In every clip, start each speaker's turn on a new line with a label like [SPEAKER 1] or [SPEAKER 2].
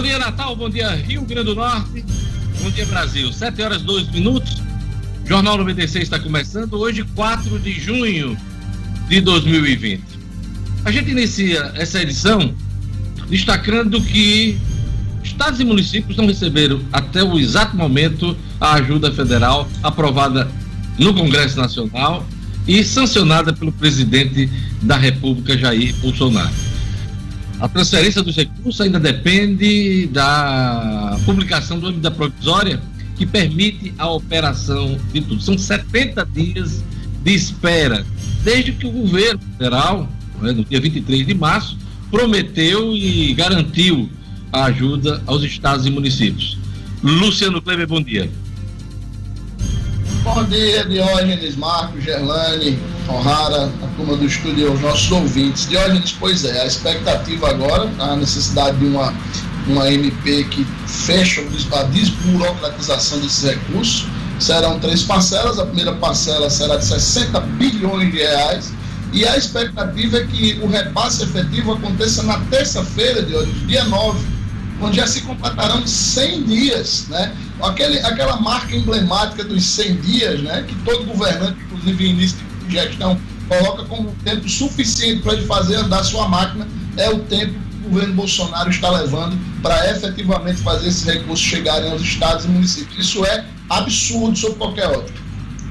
[SPEAKER 1] Bom dia, Natal. Bom dia, Rio Grande do Norte. Bom dia, Brasil. 7 horas 2 minutos. Jornal 96 está começando hoje, 4 de junho de 2020. A gente inicia essa edição destacando que estados e municípios não receberam até o exato momento a ajuda federal aprovada no Congresso Nacional e sancionada pelo presidente da República, Jair Bolsonaro. A transferência dos recursos ainda depende da publicação do da provisória que permite a operação de tudo. São 70 dias de espera, desde que o governo federal, né, no dia 23 de março, prometeu e garantiu a ajuda aos estados e municípios. Luciano Kleber, bom dia.
[SPEAKER 2] Bom dia, Diógenes, Marcos, Gerlane, O'Hara, a turma do estúdio e os nossos ouvintes. Diógenes, pois é, a expectativa agora, a necessidade de uma, uma MP que fecha a desburocratização desses recursos. Serão três parcelas, a primeira parcela será de 60 bilhões de reais, e a expectativa é que o repasse efetivo aconteça na terça-feira, de hoje, dia 9, onde já se completarão 100 dias, né? Aquele, aquela marca emblemática dos 100 dias, né? Que todo governante, inclusive início de gestão, coloca como tempo suficiente para ele fazer andar sua máquina, é o tempo que o governo Bolsonaro está levando para efetivamente fazer esses recursos chegarem aos estados e municípios. Isso é absurdo sob qualquer ótica.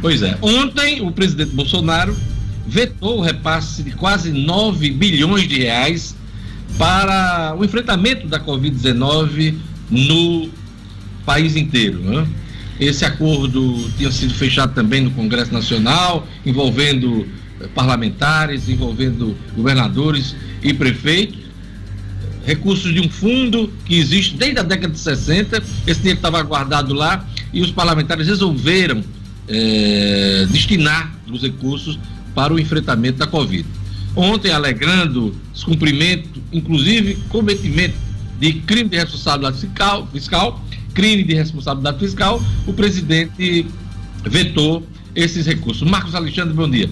[SPEAKER 1] Pois é. Ontem, o presidente Bolsonaro vetou o repasse de quase 9 bilhões de reais para o enfrentamento da Covid-19 no país inteiro. Né? Esse acordo tinha sido fechado também no Congresso Nacional, envolvendo eh, parlamentares, envolvendo governadores e prefeitos. Recursos de um fundo que existe desde a década de 60, esse dinheiro estava guardado lá e os parlamentares resolveram é, destinar os recursos para o enfrentamento da Covid. Ontem, alegrando descumprimento, inclusive cometimento de crime de responsabilidade fiscal, fiscal, crime de responsabilidade fiscal, o presidente vetou esses recursos. Marcos Alexandre, bom dia.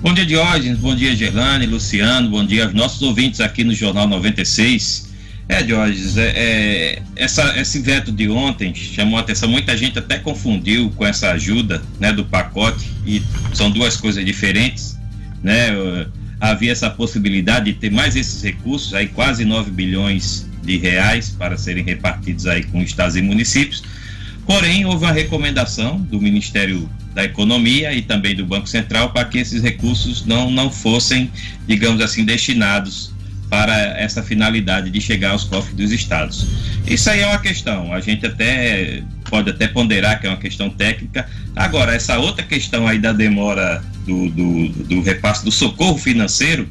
[SPEAKER 3] Bom dia, Diógenes. Bom dia, Gerlane, Luciano. Bom dia aos nossos ouvintes aqui no Jornal 96. É, Diógenes, é, é, essa, esse veto de ontem chamou a atenção. Muita gente até confundiu com essa ajuda né, do pacote, e são duas coisas diferentes né? Havia essa possibilidade de ter mais esses recursos, aí quase 9 bilhões de reais para serem repartidos aí com estados e municípios. Porém, houve uma recomendação do Ministério da Economia e também do Banco Central para que esses recursos não, não fossem, digamos assim, destinados para essa finalidade de chegar aos cofres dos estados. Isso aí é uma questão, a gente até pode até ponderar que é uma questão técnica. Agora, essa outra questão aí da demora do, do, do repasse do socorro financeiro,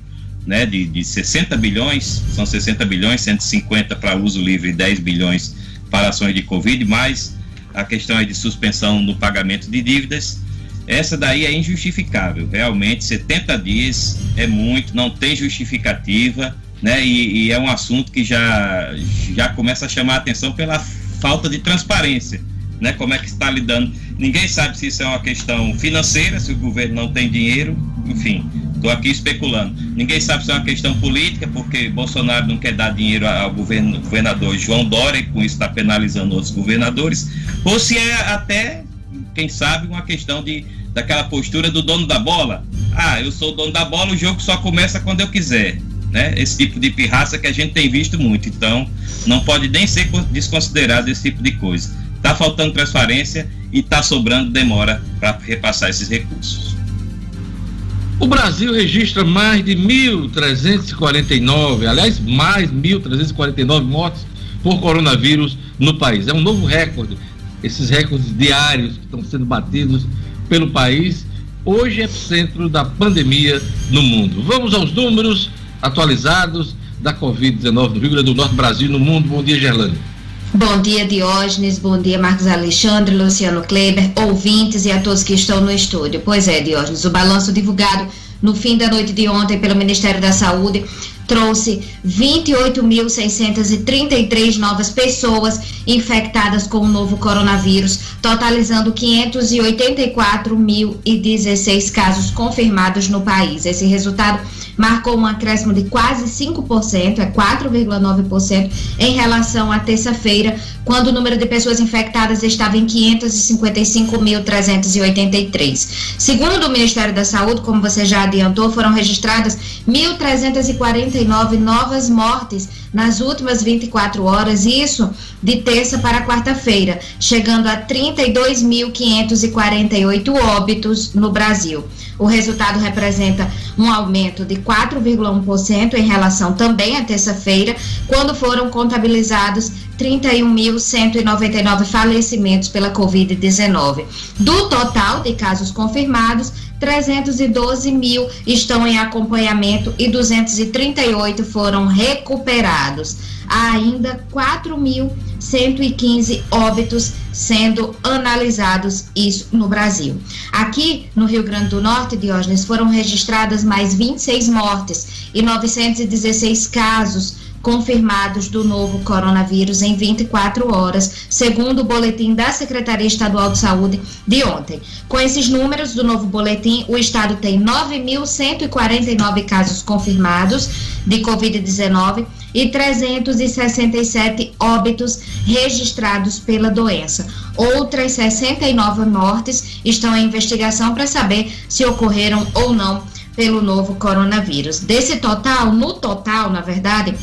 [SPEAKER 3] né, de, de 60 bilhões, são 60 bilhões, 150 para uso livre e 10 bilhões para ações de Covid, mais a questão aí de suspensão no pagamento de dívidas. Essa daí é injustificável, realmente 70 dias é muito, não tem justificativa, né? E, e é um assunto que já, já começa a chamar a atenção pela falta de transparência né? Como é que está lidando? Ninguém sabe se isso é uma questão financeira, se o governo não tem dinheiro, enfim, estou aqui especulando. Ninguém sabe se é uma questão política, porque Bolsonaro não quer dar dinheiro ao governo, governador João Dória e com isso está penalizando outros governadores, ou se é até, quem sabe, uma questão de daquela postura do dono da bola. Ah, eu sou o dono da bola, o jogo só começa quando eu quiser. Né? Esse tipo de pirraça que a gente tem visto muito. Então, não pode nem ser desconsiderado esse tipo de coisa. Está faltando transparência e está sobrando demora para repassar esses recursos.
[SPEAKER 1] O Brasil registra mais de 1.349, aliás, mais 1.349 mortes por coronavírus no país. É um novo recorde. Esses recordes diários que estão sendo batidos pelo país. Hoje é centro da pandemia no mundo. Vamos aos números atualizados da Covid-19 no Rio Grande do Norte, Brasil no mundo. Bom dia, Gerlane.
[SPEAKER 4] Bom dia, Diógenes. Bom dia, Marcos Alexandre, Luciano Kleber, ouvintes e a todos que estão no estúdio. Pois é, Diógenes, o balanço divulgado no fim da noite de ontem pelo Ministério da Saúde trouxe 28.633 novas pessoas infectadas com o novo coronavírus, totalizando 584.016 casos confirmados no país. Esse resultado marcou um acréscimo de quase 5%, é 4,9% em relação à terça-feira, quando o número de pessoas infectadas estava em 555.383. Segundo o Ministério da Saúde, como você já adiantou, foram registradas 1.349 novas mortes nas últimas 24 horas, isso de terça para quarta-feira, chegando a 32.548 óbitos no Brasil. O resultado representa um aumento de 4,1% em relação também à terça-feira, quando foram contabilizados 31.199 falecimentos pela Covid-19. Do total de casos confirmados, 312 mil estão em acompanhamento e 238 foram recuperados. Há ainda 4.115 óbitos sendo analisados isso no Brasil. Aqui no Rio Grande do Norte, Diógenes, foram registradas mais 26 mortes e 916 casos confirmados do novo coronavírus em 24 horas, segundo o boletim da Secretaria Estadual de Saúde de ontem. Com esses números do novo boletim, o estado tem 9.149 casos confirmados de Covid-19 e 367 óbitos registrados pela doença. Outras 69 mortes estão em investigação para saber se ocorreram ou não pelo novo coronavírus. Desse total, no total, na verdade,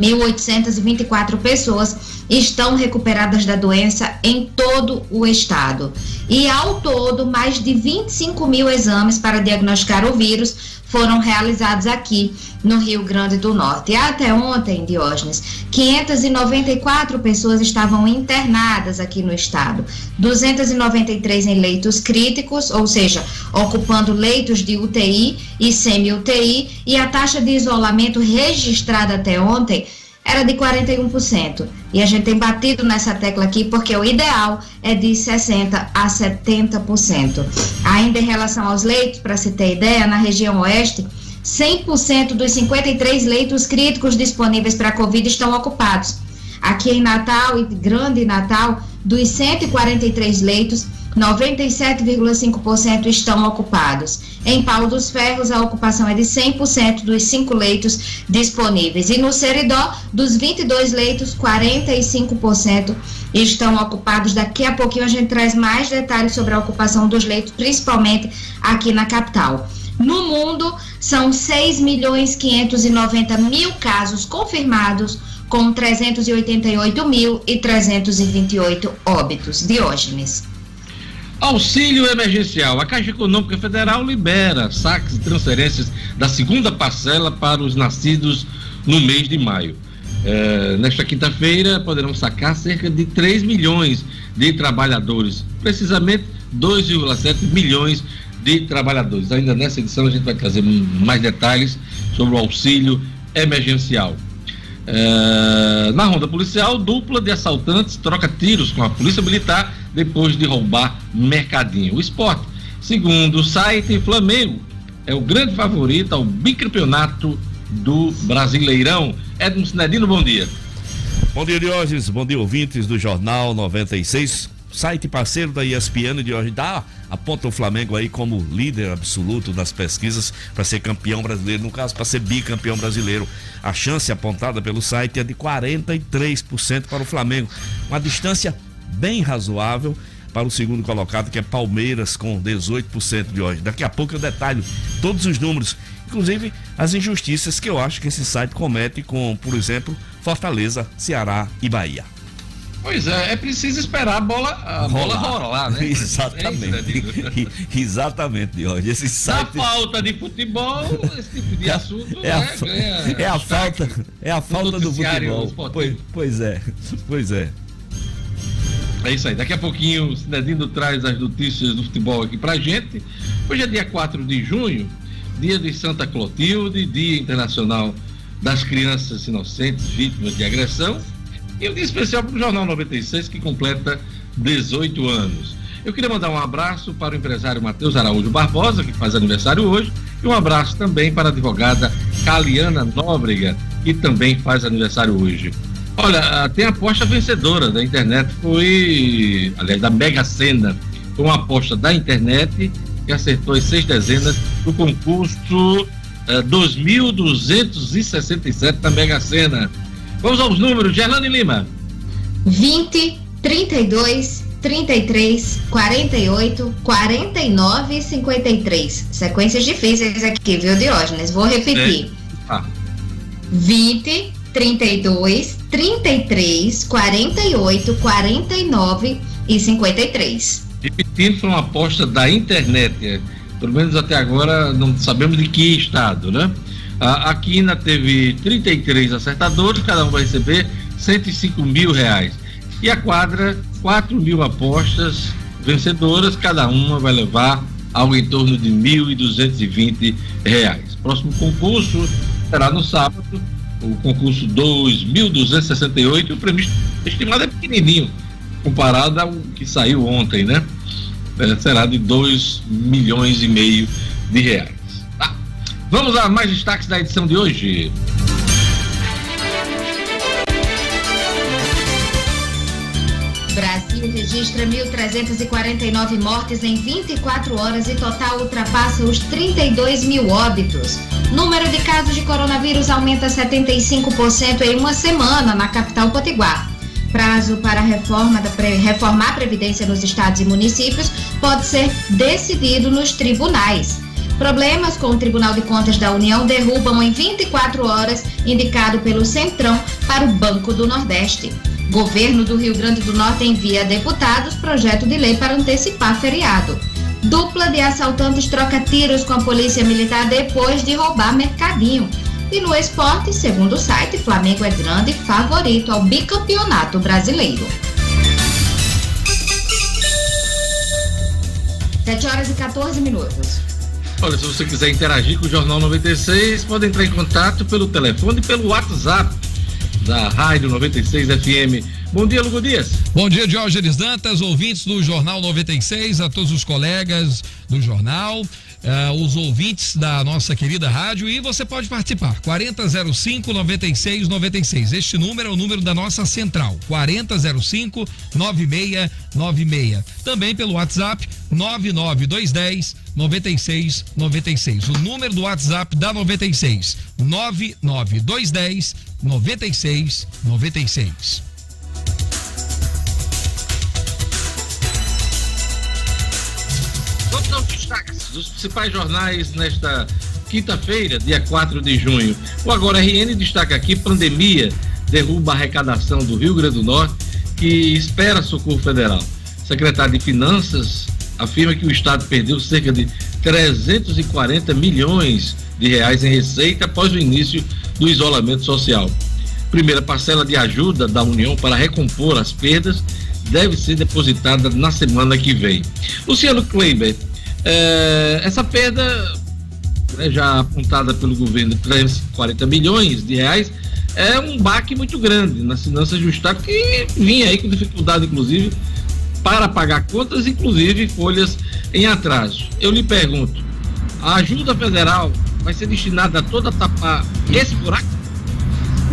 [SPEAKER 4] 1.824 pessoas estão recuperadas da doença em todo o estado. E ao todo, mais de 25 mil exames para diagnosticar o vírus foram realizados aqui no Rio Grande do Norte. E até ontem, Diógenes, 594 pessoas estavam internadas aqui no estado, 293 em leitos críticos, ou seja, ocupando leitos de UTI e semi-UTI, e a taxa de isolamento registrada até ontem era de 41%. E a gente tem batido nessa tecla aqui porque o ideal é de 60% a 70%. Ainda em relação aos leitos, para se ter ideia, na região oeste, 100% dos 53 leitos críticos disponíveis para a Covid estão ocupados. Aqui em Natal e Grande Natal, dos 143 leitos, 97,5% estão ocupados. Em Paulo dos Ferros, a ocupação é de 100% dos cinco leitos disponíveis. E no Seridó, dos 22 leitos, 45% estão ocupados. Daqui a pouquinho a gente traz mais detalhes sobre a ocupação dos leitos, principalmente aqui na capital. No mundo, são 6 milhões 590 mil casos confirmados, com 388.328 óbitos. Diógenes.
[SPEAKER 1] Auxílio emergencial. A Caixa Econômica Federal libera saques e transferências da segunda parcela para os nascidos no mês de maio. É, nesta quinta-feira poderão sacar cerca de 3 milhões de trabalhadores, precisamente 2,7 milhões de trabalhadores. Ainda nessa edição a gente vai trazer mais detalhes sobre o auxílio emergencial. É, na ronda policial, dupla de assaltantes troca tiros com a polícia militar depois de roubar mercadinho. O esporte, segundo o site Flamengo, é o grande favorito ao bicampeonato do Brasileirão. Edmo Sinedino, bom dia.
[SPEAKER 5] Bom dia, Diógenes. Bom dia, ouvintes do Jornal 96 site parceiro da ESPN de hoje dá aponta o Flamengo aí como líder absoluto das pesquisas para ser campeão brasileiro, no caso para ser bicampeão brasileiro. A chance apontada pelo site é de 43% para o Flamengo, uma distância bem razoável para o segundo colocado, que é Palmeiras, com 18% de hoje. Daqui a pouco eu detalho todos os números, inclusive as injustiças que eu acho que esse site comete com, por exemplo, Fortaleza, Ceará e Bahia.
[SPEAKER 1] Pois é, é preciso esperar a bola, a bola rolar, né?
[SPEAKER 5] Exatamente. É Exatamente, Jorge. Esse
[SPEAKER 1] site... Na falta de futebol, esse tipo de assunto é, a, né,
[SPEAKER 5] ganha é a falta, é a falta do futebol. Pois, pois é, pois é.
[SPEAKER 1] É isso aí. Daqui a pouquinho o Cinedino traz as notícias do futebol aqui pra gente. Hoje é dia 4 de junho, dia de Santa Clotilde, Dia Internacional das Crianças Inocentes Vítimas de Agressão. E um dia especial para o Jornal 96, que completa 18 anos. Eu queria mandar um abraço para o empresário Matheus Araújo Barbosa, que faz aniversário hoje, e um abraço também para a advogada Caliana Nóbrega, que também faz aniversário hoje. Olha, ah, tem a aposta vencedora da internet, foi, aliás, da Mega Sena. Foi uma aposta da internet que acertou as seis dezenas do concurso uh, ah, 2.267 da Mega Sena. Vamos aos números, Gerlane Lima.
[SPEAKER 4] 20, 32, 33, 48, 49 e 53. Sequências difíceis aqui, viu, Diógenes? Vou repetir. É. Ah. 20, 32, 33, 48, 49 e 53.
[SPEAKER 1] Repetindo, foi uma aposta da internet. É, pelo menos até agora não sabemos de que estado, né? A Quina teve 33 acertadores, cada um vai receber 105 mil reais. E a quadra, 4 mil apostas vencedoras, cada uma vai levar algo em torno de 1.220 reais. Próximo concurso será no sábado, o concurso 2.268, o prêmio estimado é pequenininho, comparado ao que saiu ontem, né? É, será de 2 milhões e meio de reais. Vamos a mais destaques da edição de hoje.
[SPEAKER 4] Brasil registra 1.349 mortes em 24 horas e total ultrapassa os 32 mil óbitos. Número de casos de coronavírus aumenta 75% em uma semana na capital potiguar. Prazo para reforma da, reformar a Previdência nos estados e municípios pode ser decidido nos tribunais. Problemas com o Tribunal de Contas da União derrubam em 24 horas, indicado pelo Centrão para o Banco do Nordeste. Governo do Rio Grande do Norte envia a deputados projeto de lei para antecipar feriado. Dupla de assaltantes troca tiros com a polícia militar depois de roubar mercadinho. E no esporte, segundo o site, Flamengo é grande favorito ao bicampeonato brasileiro. 7 horas e 14 minutos.
[SPEAKER 1] Olha, se você quiser interagir com o Jornal 96, pode entrar em contato pelo telefone e pelo WhatsApp da Rádio 96 FM. Bom dia, Lugo Dias.
[SPEAKER 6] Bom dia, Diógenes Dantas, ouvintes do Jornal 96, a todos os colegas do jornal uh, os ouvintes da nossa querida rádio e você pode participar. 4005 9696. Este número é o número da nossa central. 4005 9696. Também pelo WhatsApp 99210 9696. O número do WhatsApp da 96 99210 9696.
[SPEAKER 1] Vamos aos destaques dos principais jornais nesta quinta-feira, dia 4 de junho. O Agora RN destaca aqui: pandemia derruba a arrecadação do Rio Grande do Norte, que espera socorro federal. secretário de Finanças afirma que o Estado perdeu cerca de 340 milhões de reais em receita após o início do isolamento social. Primeira parcela de ajuda da União para recompor as perdas deve ser depositada na semana que vem. Luciano Kleiber, é, essa perda, né, já apontada pelo governo, 340 milhões de reais, é um baque muito grande nas finanças do Estado, que vinha aí com dificuldade, inclusive, para pagar contas, inclusive folhas em atraso. Eu lhe pergunto, a ajuda federal vai ser destinada a toda tapar esse buraco?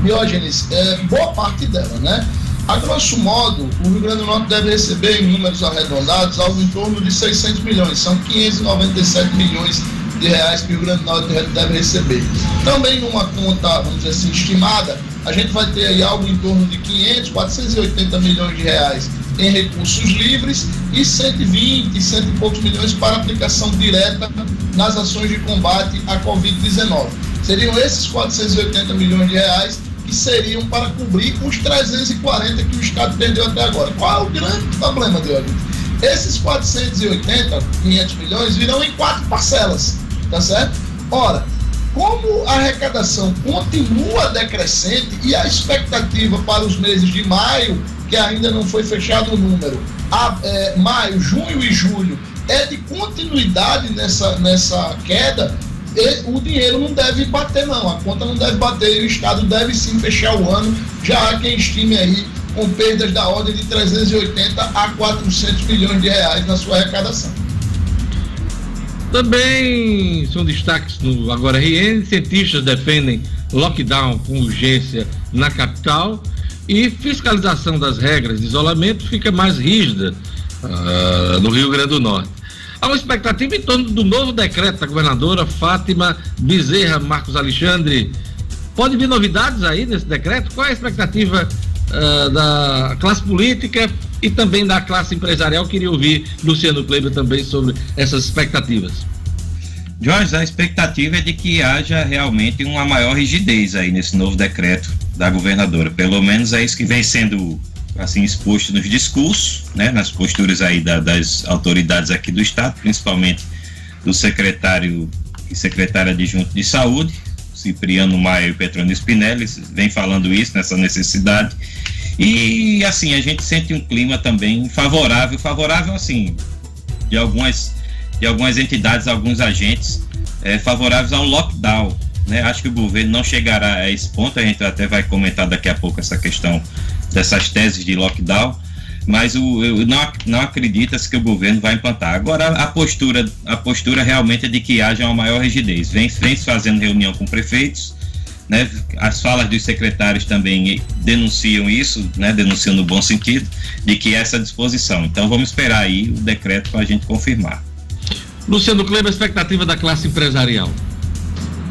[SPEAKER 2] Diógenes, é, boa parte dela, né? A grosso modo, o Rio Grande do Norte deve receber, em números arredondados, algo em torno de 600 milhões. São 597 milhões de reais que o Rio Grande do Norte deve receber. Também numa conta, vamos dizer assim, estimada, a gente vai ter aí algo em torno de 500, 480 milhões de reais em recursos livres e 120, cento e poucos milhões para aplicação direta nas ações de combate à Covid-19. Seriam esses 480 milhões de reais que seriam para cobrir os 340 que o Estado perdeu até agora. Qual é o grande problema, Diogo? Esses 480, 500 milhões virão em quatro parcelas, tá certo? Ora, como a arrecadação continua decrescente e a expectativa para os meses de maio, que ainda não foi fechado o número, a, é, maio, junho e julho, é de continuidade nessa, nessa queda, o dinheiro não deve bater, não. A conta não deve bater e o Estado deve sim fechar o ano. Já há quem estime aí com perdas da ordem de 380 a 400 milhões de reais na sua arrecadação.
[SPEAKER 1] Também são destaques no Agora RN, cientistas defendem lockdown com urgência na capital e fiscalização das regras de isolamento fica mais rígida uh, no Rio Grande do Norte. Há uma expectativa em torno do novo decreto da governadora Fátima Bezerra Marcos Alexandre. Pode vir novidades aí nesse decreto? Qual é a expectativa uh, da classe política e também da classe empresarial? Queria ouvir Luciano Kleber também sobre essas expectativas.
[SPEAKER 3] Jorge, a expectativa é de que haja realmente uma maior rigidez aí nesse novo decreto da governadora. Pelo menos é isso que vem sendo assim exposto nos discursos, né, nas posturas aí da, das autoridades aqui do estado, principalmente do secretário e secretária adjunto de saúde, Cipriano Maia e Petrônio Spinelli, vem falando isso nessa necessidade. E assim, a gente sente um clima também favorável, favorável assim, de algumas de algumas entidades, alguns agentes é, favoráveis a um lockdown. Né? Acho que o governo não chegará a esse ponto, a gente até vai comentar daqui a pouco essa questão dessas teses de lockdown, mas o, eu não, não acredita-se que o governo vai implantar. Agora, a postura, a postura realmente é de que haja uma maior rigidez. Vem, vem fazendo reunião com prefeitos, né? as falas dos secretários também denunciam isso, né? denunciam no bom sentido, de que essa disposição. Então, vamos esperar aí o decreto para a gente confirmar.
[SPEAKER 1] Luciano Kleber, expectativa da classe empresarial.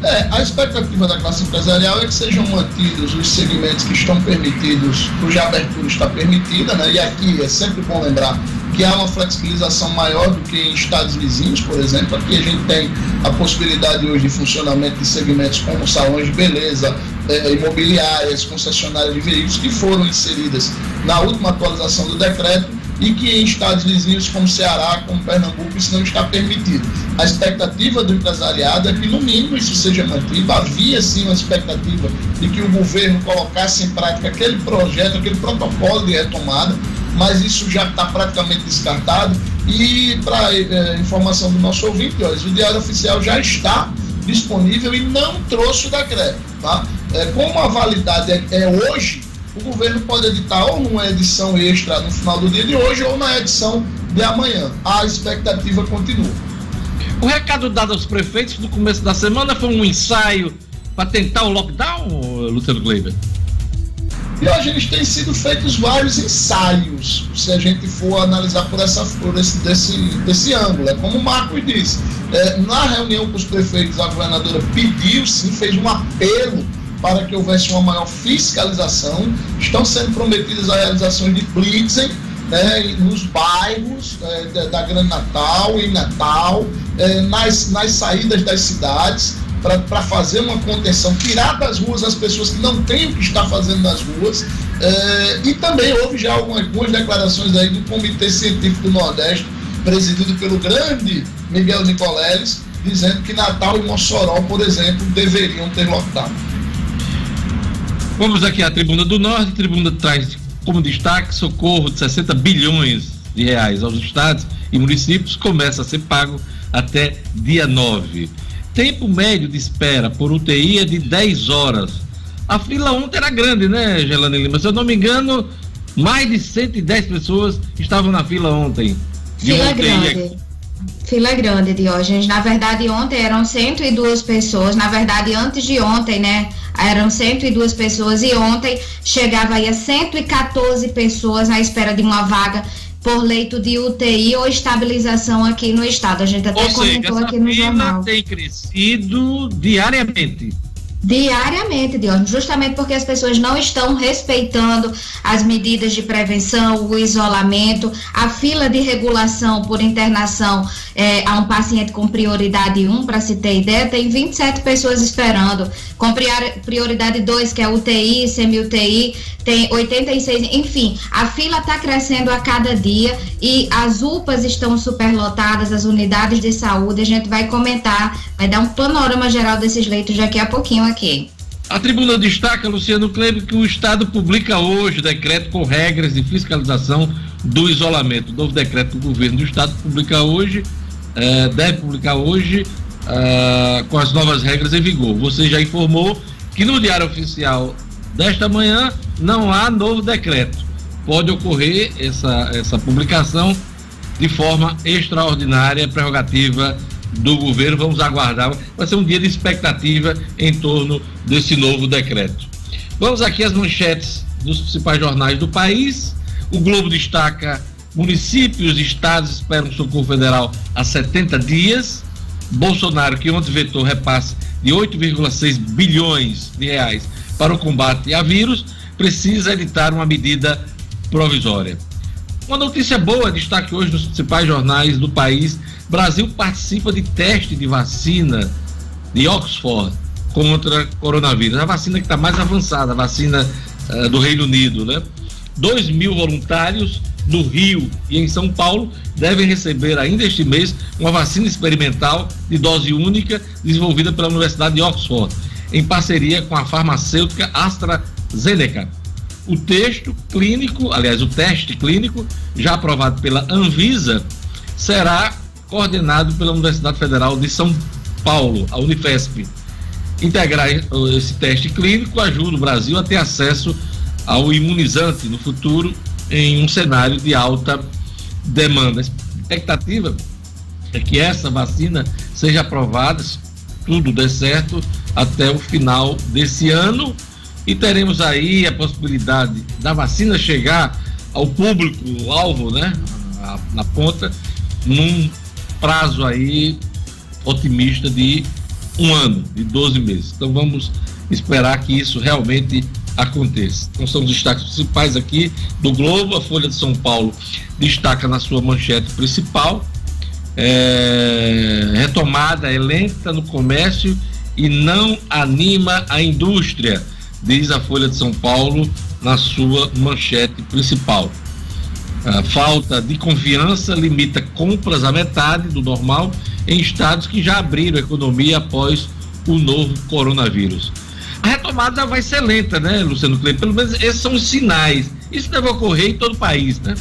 [SPEAKER 2] É, a expectativa da classe empresarial é que sejam mantidos os segmentos que estão permitidos, cuja abertura está permitida, né? E aqui é sempre bom lembrar que há uma flexibilização maior do que em estados vizinhos, por exemplo. Aqui a gente tem a possibilidade hoje de funcionamento de segmentos como salões de beleza, é, imobiliárias, concessionárias de veículos que foram inseridas na última atualização do decreto e que em estados vizinhos como Ceará, como Pernambuco, isso não está permitido. A expectativa do empresariado é que, no mínimo, isso seja mantido. Havia, sim, uma expectativa de que o governo colocasse em prática aquele projeto, aquele protocolo de retomada, mas isso já está praticamente descartado. E, para é, informação do nosso ouvinte, ó, o Diário Oficial já está disponível e não trouxe o decreto. Tá? É, como a validade é, é hoje, o governo pode editar ou numa edição extra no final do dia de hoje ou na edição de amanhã. A expectativa continua.
[SPEAKER 1] O recado dado aos prefeitos no começo da semana foi um ensaio para tentar o lockdown, Luciano Kleiber?
[SPEAKER 2] E hoje eles têm sido feitos vários ensaios, se a gente for analisar por, essa, por esse desse, desse ângulo. É como o Marcos disse, é, na reunião com os prefeitos, a governadora pediu, sim, fez um apelo para que houvesse uma maior fiscalização. Estão sendo prometidas a realização de blitzen né, nos bairros é, da Grande Natal, em Natal, é, nas, nas saídas das cidades, para fazer uma contenção, tirar das ruas as pessoas que não têm o que estar fazendo nas ruas. É, e também houve já algumas, algumas declarações aí do Comitê Científico do Nordeste, presidido pelo grande Miguel Nicoleles, dizendo que Natal e Mossoró, por exemplo, deveriam ter lockdown.
[SPEAKER 1] Vamos aqui à Tribuna do Norte. A Tribuna traz como destaque socorro de 60 bilhões de reais aos estados e municípios começa a ser pago até dia 9. Tempo médio de espera por UTI é de 10 horas. A fila ontem era grande, né, Gelane Lima? Se eu não me engano, mais de 110 pessoas estavam na fila ontem.
[SPEAKER 4] Fila grande. Fila grande, Diógenes. Na verdade, ontem eram 102 pessoas. Na verdade, antes de ontem, né? eram 102 pessoas e ontem chegava aí a 114 pessoas à espera de uma vaga por leito de UTI ou estabilização aqui no estado. A gente até ou comentou seja, aqui no jornal.
[SPEAKER 1] tem crescido diariamente
[SPEAKER 4] diariamente, justamente porque as pessoas não estão respeitando as medidas de prevenção, o isolamento, a fila de regulação por internação é, a um paciente com prioridade 1, para se ter ideia, tem 27 pessoas esperando. Com prioridade 2, que é UTI, semi-UTI, tem 86, enfim, a fila está crescendo a cada dia e as UPAs estão superlotadas, as unidades de saúde, a gente vai comentar, vai dar um panorama geral desses leitos daqui a pouquinho aqui.
[SPEAKER 1] A tribuna destaca, Luciano Kleber, que o Estado publica hoje decreto com regras de fiscalização do isolamento. O novo decreto do governo do Estado publica hoje, eh, deve publicar hoje, eh, com as novas regras em vigor. Você já informou que no Diário Oficial desta manhã não há novo decreto. pode ocorrer essa, essa publicação de forma extraordinária, prerrogativa do governo. Vamos aguardar. Vai ser um dia de expectativa em torno desse novo decreto. Vamos aqui às manchetes dos principais jornais do país. O Globo destaca: municípios e estados esperam socorro federal há 70 dias. Bolsonaro, que ontem vetou repasse de 8,6 bilhões de reais para o combate a vírus, precisa editar uma medida provisória. Uma notícia boa, destaque hoje nos principais jornais do país: Brasil participa de teste de vacina de Oxford contra coronavírus. A vacina que está mais avançada, a vacina uh, do Reino Unido, né? 2 mil voluntários no Rio e em São Paulo devem receber ainda este mês uma vacina experimental de dose única desenvolvida pela Universidade de Oxford, em parceria com a farmacêutica AstraZeneca. O texto clínico, aliás, o teste clínico, já aprovado pela Anvisa, será coordenado pela Universidade Federal de São Paulo, a Unifesp. Integrar esse teste clínico ajuda o Brasil a ter acesso ao imunizante no futuro em um cenário de alta demanda. A expectativa é que essa vacina seja aprovada, se tudo der certo, até o final desse ano e teremos aí a possibilidade da vacina chegar ao público alvo, né, na ponta, num prazo aí otimista de um ano, de 12 meses. Então vamos esperar que isso realmente aconteça. Então são os destaques principais aqui do Globo. A Folha de São Paulo destaca na sua manchete principal. É, retomada é lenta no comércio e não anima a indústria, diz a Folha de São Paulo na sua manchete principal. A falta de confiança limita compras à metade do normal em estados que já abriram a economia após o novo coronavírus. A retomada vai ser lenta, né, Luciano Kleber? Pelo menos esses são os sinais. Isso deve ocorrer em todo o país, né?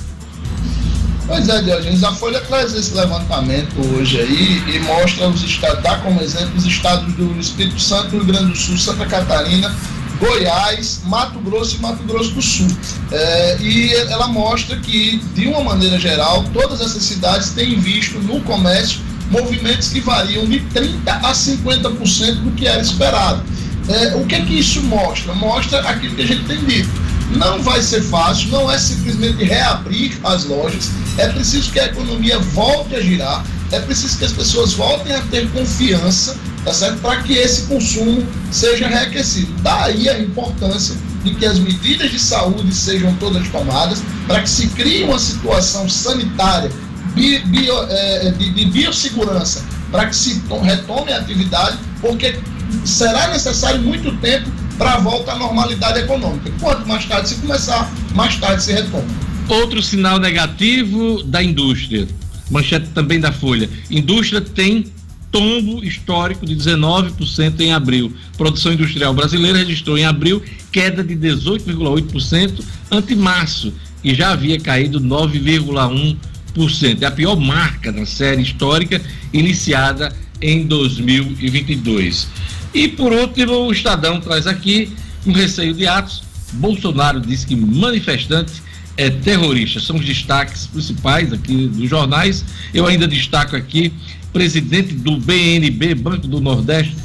[SPEAKER 2] Pois é, Diogenes, a Folha traz esse levantamento hoje aí e mostra os estados, dá como exemplo os estados do Espírito Santo, Rio Grande do Sul, Santa Catarina, Goiás, Mato Grosso e Mato Grosso do Sul. É, e ela mostra que, de uma maneira geral, todas essas cidades têm visto no comércio movimentos que variam de 30% a 50% do que era esperado. É, o que é que isso mostra? Mostra aquilo que a gente tem dito. Não vai ser fácil, não é simplesmente reabrir as lojas, é preciso que a economia volte a girar, é preciso que as pessoas voltem a ter confiança, tá certo? Para que esse consumo seja reaquecido. Daí a importância de que as medidas de saúde sejam todas tomadas, para que se crie uma situação sanitária, bio, bio, é, de, de biossegurança, para que se retome a atividade, porque será necessário muito tempo para a volta à normalidade econômica. Quanto mais tarde se começar, mais tarde se retoma.
[SPEAKER 1] Outro sinal negativo da indústria, manchete também da Folha. Indústria tem tombo histórico de 19% em abril. Produção industrial brasileira registrou em abril queda de 18,8% ante março, e já havia caído 9,1%. É a pior marca da série histórica iniciada em 2022. E por último, o Estadão traz aqui um receio de atos. Bolsonaro diz que manifestante é terrorista. São os destaques principais aqui dos jornais. Eu ainda destaco aqui: presidente do BNB, Banco do Nordeste,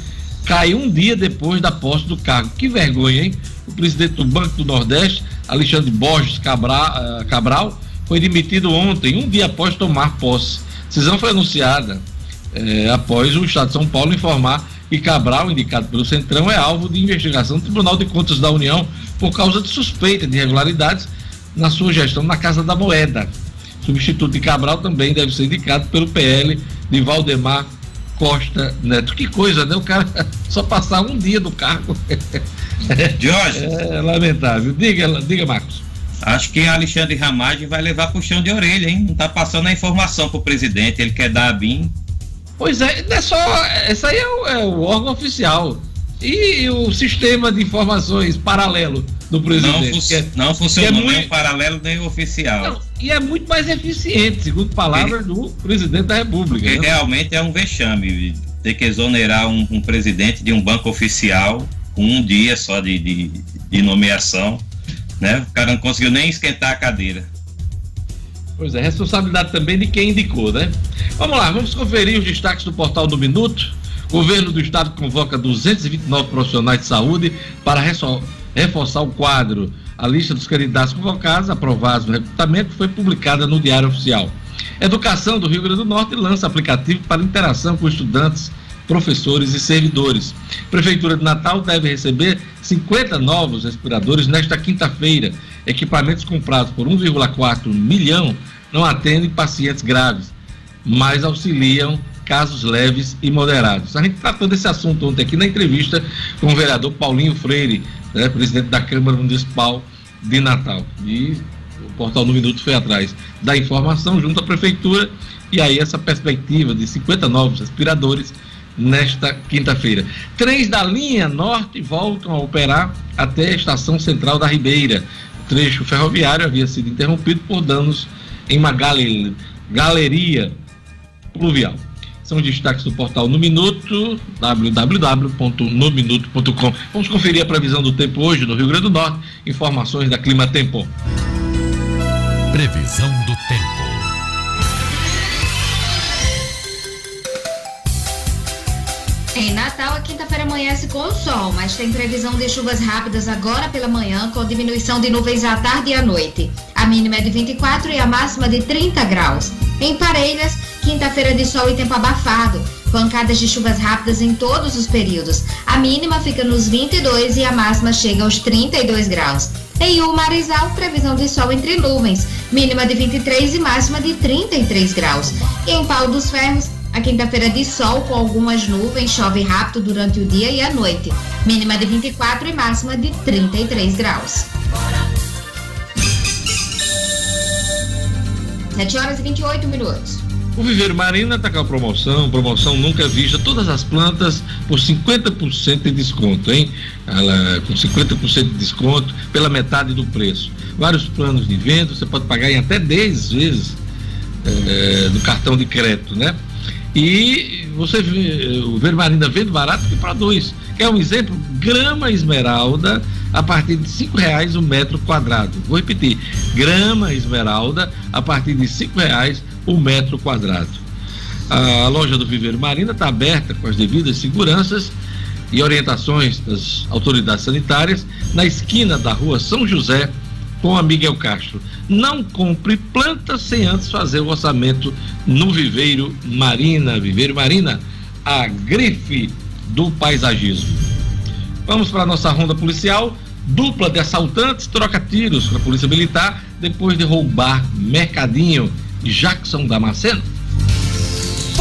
[SPEAKER 1] cai um dia depois da posse do cargo. Que vergonha, hein? O presidente do Banco do Nordeste, Alexandre Borges Cabral, eh, Cabral foi demitido ontem, um dia após tomar posse. A decisão foi anunciada eh, após o Estado de São Paulo informar que Cabral, indicado pelo Centrão, é alvo de investigação do Tribunal de Contas da União por causa de suspeita de irregularidades na sua gestão na Casa da Moeda. Substituto de Cabral também deve ser indicado pelo PL de Valdemar Costa Neto. Que coisa, né? O cara só passar um dia do cargo.
[SPEAKER 3] Jorge.
[SPEAKER 1] É lamentável. Diga, diga, Marcos.
[SPEAKER 3] Acho que Alexandre Ramagem vai levar puxão de orelha, hein? Não tá passando a informação pro presidente, ele quer dar a BIM
[SPEAKER 1] Pois é, não é só. Essa aí é o, é o órgão oficial. E, o sistema de informações paralelo do presidente.
[SPEAKER 3] Não, fu é, não funciona é muito, nem o paralelo nem o oficial. Não,
[SPEAKER 1] e é muito mais eficiente, segundo palavras do presidente da República.
[SPEAKER 3] Né? Realmente é um vexame ter que exonerar um, um, presidente de um banco oficial com um dia só de, de, de nomeação. Né? O cara não conseguiu nem esquentar a cadeira.
[SPEAKER 1] Pois é, responsabilidade também de quem indicou, né? Vamos lá, vamos conferir os destaques do portal do Minuto. Governo do estado convoca 229 profissionais de saúde para reforçar o quadro. A lista dos candidatos convocados, aprovados no recrutamento, foi publicada no Diário Oficial. Educação do Rio Grande do Norte lança aplicativo para interação com estudantes, professores e servidores. Prefeitura de Natal deve receber 50 novos respiradores nesta quinta-feira. Equipamentos comprados por 1,4 milhão não atendem pacientes graves, mas auxiliam casos leves e moderados. A gente tratou desse assunto ontem aqui na entrevista com o vereador Paulinho Freire, né, presidente da Câmara Municipal de Natal. E o portal no Minuto foi atrás da informação junto à prefeitura e aí essa perspectiva de 50 novos respiradores nesta quinta-feira. Trens da linha norte voltam a operar até a estação central da Ribeira. O trecho ferroviário havia sido interrompido por danos em uma galeria pluvial. São os destaques do portal No Minuto, www.nominuto.com. Vamos conferir a previsão do tempo hoje no Rio Grande do Norte. Informações da Clima Tempo.
[SPEAKER 7] Previsão do
[SPEAKER 4] Em Natal, a quinta-feira amanhece com sol, mas tem previsão de chuvas rápidas agora pela manhã, com diminuição de nuvens à tarde e à noite. A mínima é de 24 e a máxima de 30 graus. Em Parelhas, quinta-feira de sol e tempo abafado. Pancadas de chuvas rápidas em todos os períodos. A mínima fica nos 22 e a máxima chega aos 32 graus. Em Umarizal, previsão de sol entre nuvens, mínima de 23 e máxima de 33 graus. Em Pau dos Ferros, a quinta-feira de sol com algumas nuvens, chove rápido durante o dia e a noite. Mínima de 24 e máxima de 33 graus. 7 horas e 28 minutos.
[SPEAKER 1] O Viveiro Marina está com a promoção, promoção nunca vista, todas as plantas por 50% de desconto, hein? Ela, com 50% de desconto pela metade do preço. Vários planos de venda, você pode pagar em até 10 vezes é, no cartão de crédito, né? E você vê, o Vermarina vende barato que produz. Quer um exemplo? Grama esmeralda a partir de cinco reais o metro quadrado. Vou repetir, grama esmeralda a partir de cinco reais o metro quadrado. A loja do Viveiro Marina está aberta com as devidas seguranças e orientações das autoridades sanitárias na esquina da rua São José com a Miguel Castro. Não compre plantas sem antes fazer o orçamento no Viveiro Marina. Viveiro Marina, a grife do paisagismo. Vamos para a nossa ronda policial. Dupla de assaltantes troca tiros com a Polícia Militar depois de roubar mercadinho. Jackson Damasceno.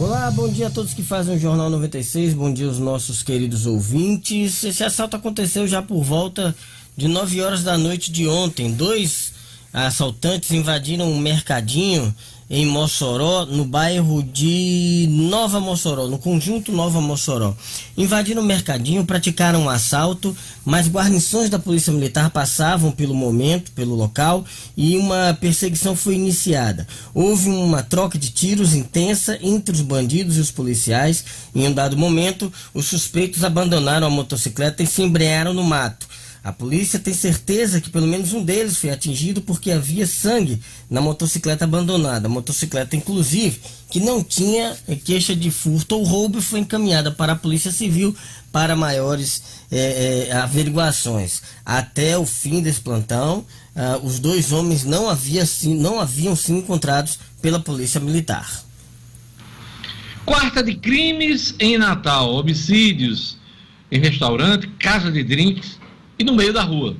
[SPEAKER 8] Olá, bom dia a todos que fazem o Jornal 96, bom dia aos nossos queridos ouvintes. Esse assalto aconteceu já por volta de 9 horas da noite de ontem. Dois assaltantes invadiram um mercadinho em Mossoró, no bairro de Nova Mossoró, no conjunto Nova Mossoró. Invadiram o mercadinho, praticaram um assalto, mas guarnições da Polícia Militar passavam pelo momento, pelo local, e uma perseguição foi iniciada. Houve uma troca de tiros intensa entre os bandidos e os policiais. Em um dado momento, os suspeitos abandonaram a motocicleta e se embrearam no mato. A polícia tem certeza que pelo menos um deles foi atingido porque havia sangue na motocicleta abandonada. A motocicleta, inclusive, que não tinha queixa de furto ou roubo, foi encaminhada para a Polícia Civil para maiores é, é, averiguações. Até o fim desse plantão, ah, os dois homens não, havia, não haviam sido encontrados pela Polícia Militar.
[SPEAKER 1] Quarta de crimes em Natal: homicídios em restaurante, casa de drinks e no meio da rua.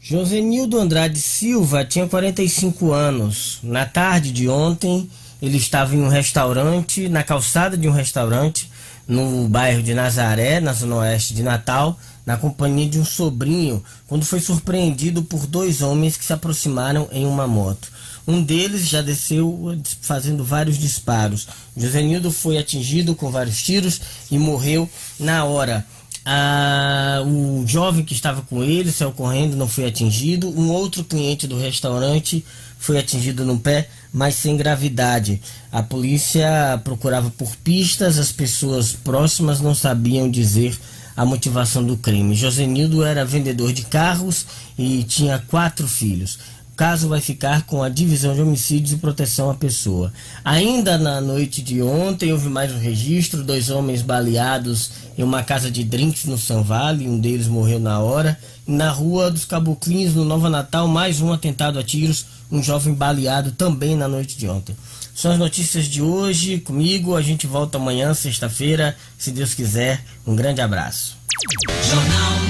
[SPEAKER 8] Josenildo Andrade Silva tinha 45 anos. Na tarde de ontem, ele estava em um restaurante, na calçada de um restaurante, no bairro de Nazaré, na zona oeste de Natal, na companhia de um sobrinho, quando foi surpreendido por dois homens que se aproximaram em uma moto. Um deles já desceu fazendo vários disparos. Josenildo foi atingido com vários tiros e morreu na hora. Ah, o jovem que estava com ele saiu correndo, não foi atingido. Um outro cliente do restaurante foi atingido no pé, mas sem gravidade. A polícia procurava por pistas, as pessoas próximas não sabiam dizer a motivação do crime. Josenildo era vendedor de carros e tinha quatro filhos. O caso vai ficar com a Divisão de Homicídios e Proteção à Pessoa. Ainda na noite de ontem houve mais um registro, dois homens baleados em uma casa de drinks no São Vale, um deles morreu na hora. Na rua dos Caboclinhos, no Nova Natal, mais um atentado a tiros, um jovem baleado também na noite de ontem. São as notícias de hoje comigo. A gente volta amanhã, sexta-feira, se Deus quiser. Um grande abraço. Jornal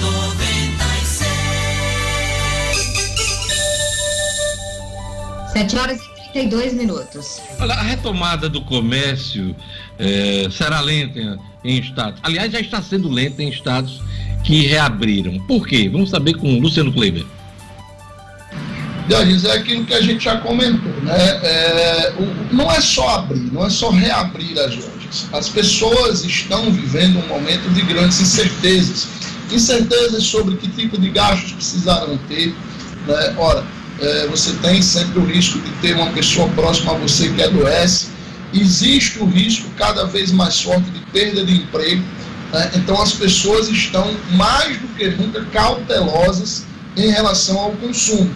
[SPEAKER 4] 7 horas e 32 minutos.
[SPEAKER 1] Olha, a retomada do comércio é, será lenta em estados. Aliás, já está sendo lenta em estados que reabriram. Por quê? Vamos saber com o Luciano Kleber.
[SPEAKER 2] Dionísio, é aquilo que a gente já comentou, né? É, o, não é só abrir, não é só reabrir as lojas. As pessoas estão vivendo um momento de grandes incertezas. Incertezas sobre que tipo de gastos precisarão ter. Né? Ora, é, você tem sempre o risco de ter uma pessoa próxima a você que adoece, existe o risco cada vez mais forte de perda de emprego, né? então as pessoas estão mais do que nunca cautelosas em relação ao consumo.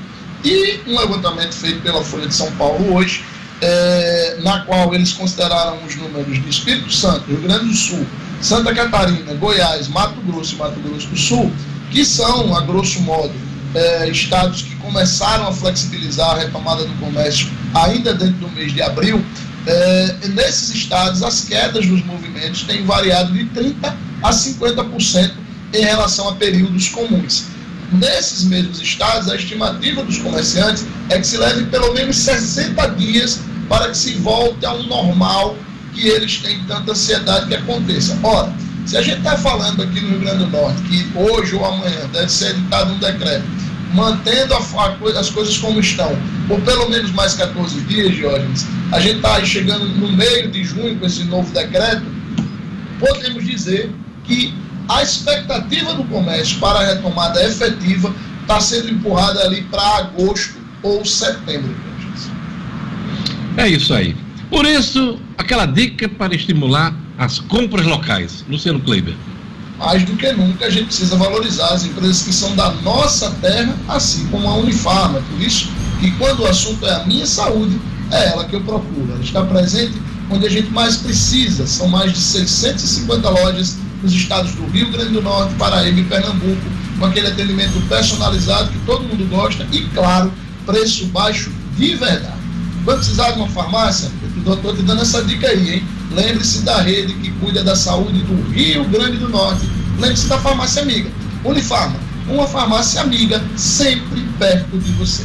[SPEAKER 2] E um levantamento feito pela Folha de São Paulo hoje, é, na qual eles consideraram os números de Espírito Santo, Rio Grande do Sul, Santa Catarina, Goiás, Mato Grosso e Mato Grosso do Sul, que são, a grosso modo, é, estados que começaram a flexibilizar a retomada do comércio ainda dentro do mês de abril, é, nesses estados as quedas dos movimentos têm variado de 30% a 50% em relação a períodos comuns. Nesses mesmos estados, a estimativa dos comerciantes é que se leve pelo menos 60 dias para que se volte ao normal que eles têm tanta ansiedade que aconteça. Ora, se a gente está falando aqui no Rio Grande do Norte que hoje ou amanhã deve ser editado um decreto mantendo a, a, as coisas como estão, por pelo menos mais 14 dias, Diógenes, a gente está chegando no meio de junho com esse novo decreto, podemos dizer que a expectativa do comércio para a retomada efetiva está sendo empurrada ali para agosto ou setembro.
[SPEAKER 1] É isso aí. Por isso, aquela dica para estimular as compras locais. Luciano Kleiber
[SPEAKER 2] mais do que nunca a gente precisa valorizar as empresas que são da nossa terra, assim como a Unifarma. Por isso que quando o assunto é a minha saúde, é ela que eu procuro. Ela está presente onde a gente mais precisa. São mais de 650 lojas nos estados do Rio Grande do Norte, Paraíba e Pernambuco, com aquele atendimento personalizado que todo mundo gosta e, claro, preço baixo de verdade. Vai precisar de uma farmácia? Eu estou te dando essa dica aí, hein? Lembre-se da rede que cuida da saúde do Rio Grande do Norte. Lembre-se da farmácia amiga. Unifarma, uma farmácia amiga sempre perto de você.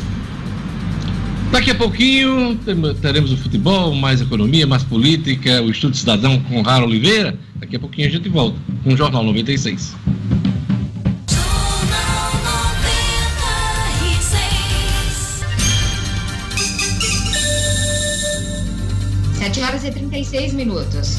[SPEAKER 1] Daqui a pouquinho teremos o futebol, mais economia, mais política, o Estudo Cidadão com Rara Oliveira. Daqui a pouquinho a gente volta com o Jornal 96.
[SPEAKER 4] 7 horas e 36 minutos.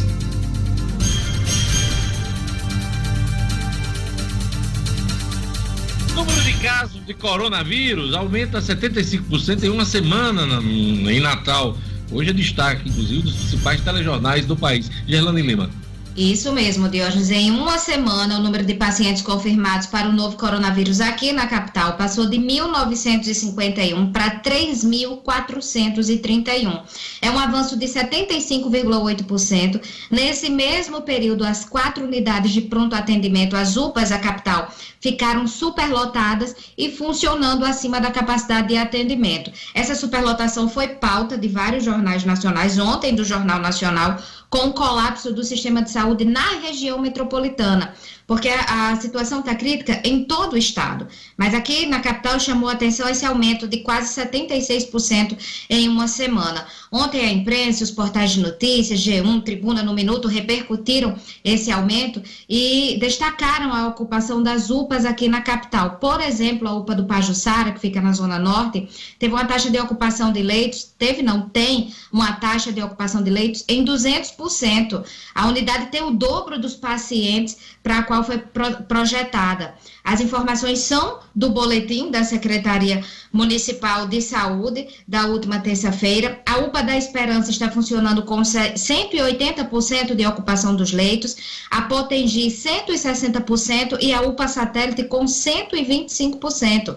[SPEAKER 1] O número de casos de coronavírus aumenta 75% em uma semana em Natal. Hoje é destaque, inclusive, dos principais telejornais do país. Gerlane Lima.
[SPEAKER 4] Isso mesmo, Diógenes. Em uma semana, o número de pacientes confirmados para o novo coronavírus aqui na capital passou de 1.951 para 3.431. É um avanço de 75,8%. Nesse mesmo período, as quatro unidades de pronto atendimento, as UPAs da capital, ficaram superlotadas e funcionando acima da capacidade de atendimento. Essa superlotação foi pauta de vários jornais nacionais, ontem do Jornal Nacional, com o colapso do sistema de saúde na região metropolitana porque a, a situação está crítica em todo o estado. Mas aqui na capital chamou atenção esse aumento de quase 76% em uma semana. Ontem a imprensa, os portais de notícias, G1, Tribuna no Minuto, repercutiram esse aumento e destacaram a ocupação das UPAs aqui na capital. Por exemplo, a UPA do Pajuçara, que fica na Zona Norte, teve uma taxa de ocupação de leitos, teve, não tem, uma taxa de ocupação de leitos em 200%. A unidade tem o dobro dos pacientes para a qual foi pro projetada. As informações são do boletim da Secretaria Municipal de Saúde da última terça-feira. A UPA da Esperança está funcionando com 180% de ocupação dos leitos, a Potengi 160% e a UPA Satélite com 125%.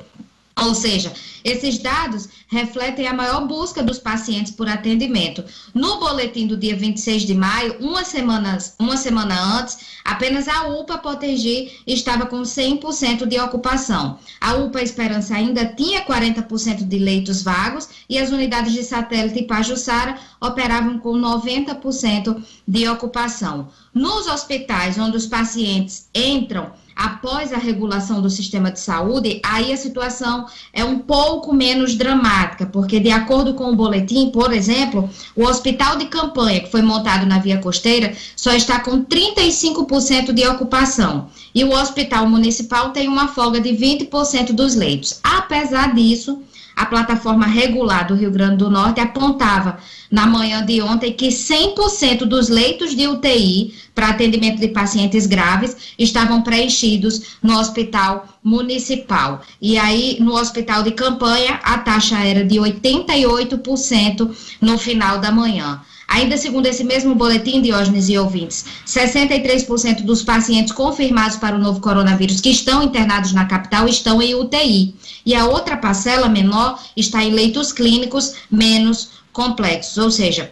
[SPEAKER 4] Ou seja, esses dados refletem a maior busca dos pacientes por atendimento. No boletim do dia 26 de maio, uma semana, uma semana antes, apenas a UPA Potengi estava com 100% de ocupação. A UPA Esperança ainda tinha 40% de leitos vagos e as unidades de satélite Pajussara operavam com 90% de ocupação. Nos hospitais onde os pacientes entram após a regulação do sistema de saúde, aí a situação é um pouco menos dramática, porque de acordo com o boletim, por exemplo, o hospital de campanha que foi montado na Via Costeira só está com 35% de ocupação. E o hospital municipal tem uma folga de 20% dos leitos. Apesar disso, a plataforma regular do Rio Grande do Norte apontava na manhã de ontem que 100% dos leitos de UTI para atendimento de pacientes graves estavam preenchidos no hospital municipal. E aí, no hospital de campanha, a taxa era de 88% no final da manhã. Ainda segundo esse mesmo boletim, Diógenes e ouvintes, 63% dos pacientes confirmados para o novo coronavírus que estão internados na capital estão em UTI. E a outra parcela menor está em leitos clínicos menos complexos, ou seja,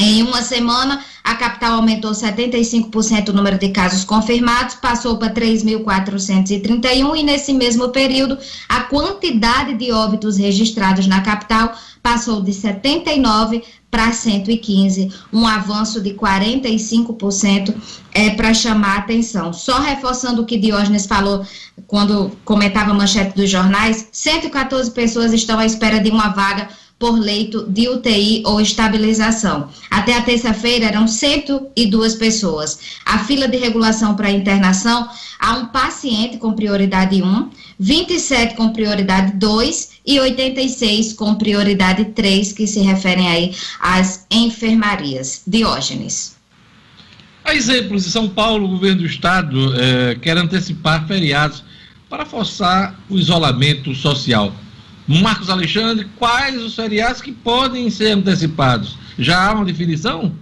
[SPEAKER 4] em uma semana, a capital aumentou 75% o número de casos confirmados, passou para 3.431 e nesse mesmo período, a quantidade de óbitos registrados na capital passou de 79 para 115, um avanço de 45% é para chamar atenção. Só reforçando o que Diógenes falou quando comentava a manchete dos jornais, 114 pessoas estão à espera de uma vaga por leito de UTI ou estabilização. Até a terça-feira eram 102 pessoas. A fila de regulação para internação há um paciente com prioridade 1, 27 com prioridade 2 e 86 com prioridade 3, que se referem aí às enfermarias. Diógenes.
[SPEAKER 1] Há exemplos em São Paulo, o governo do estado eh, quer antecipar feriados para forçar o isolamento social. Marcos Alexandre, quais os feriados que podem ser antecipados? Já há uma definição?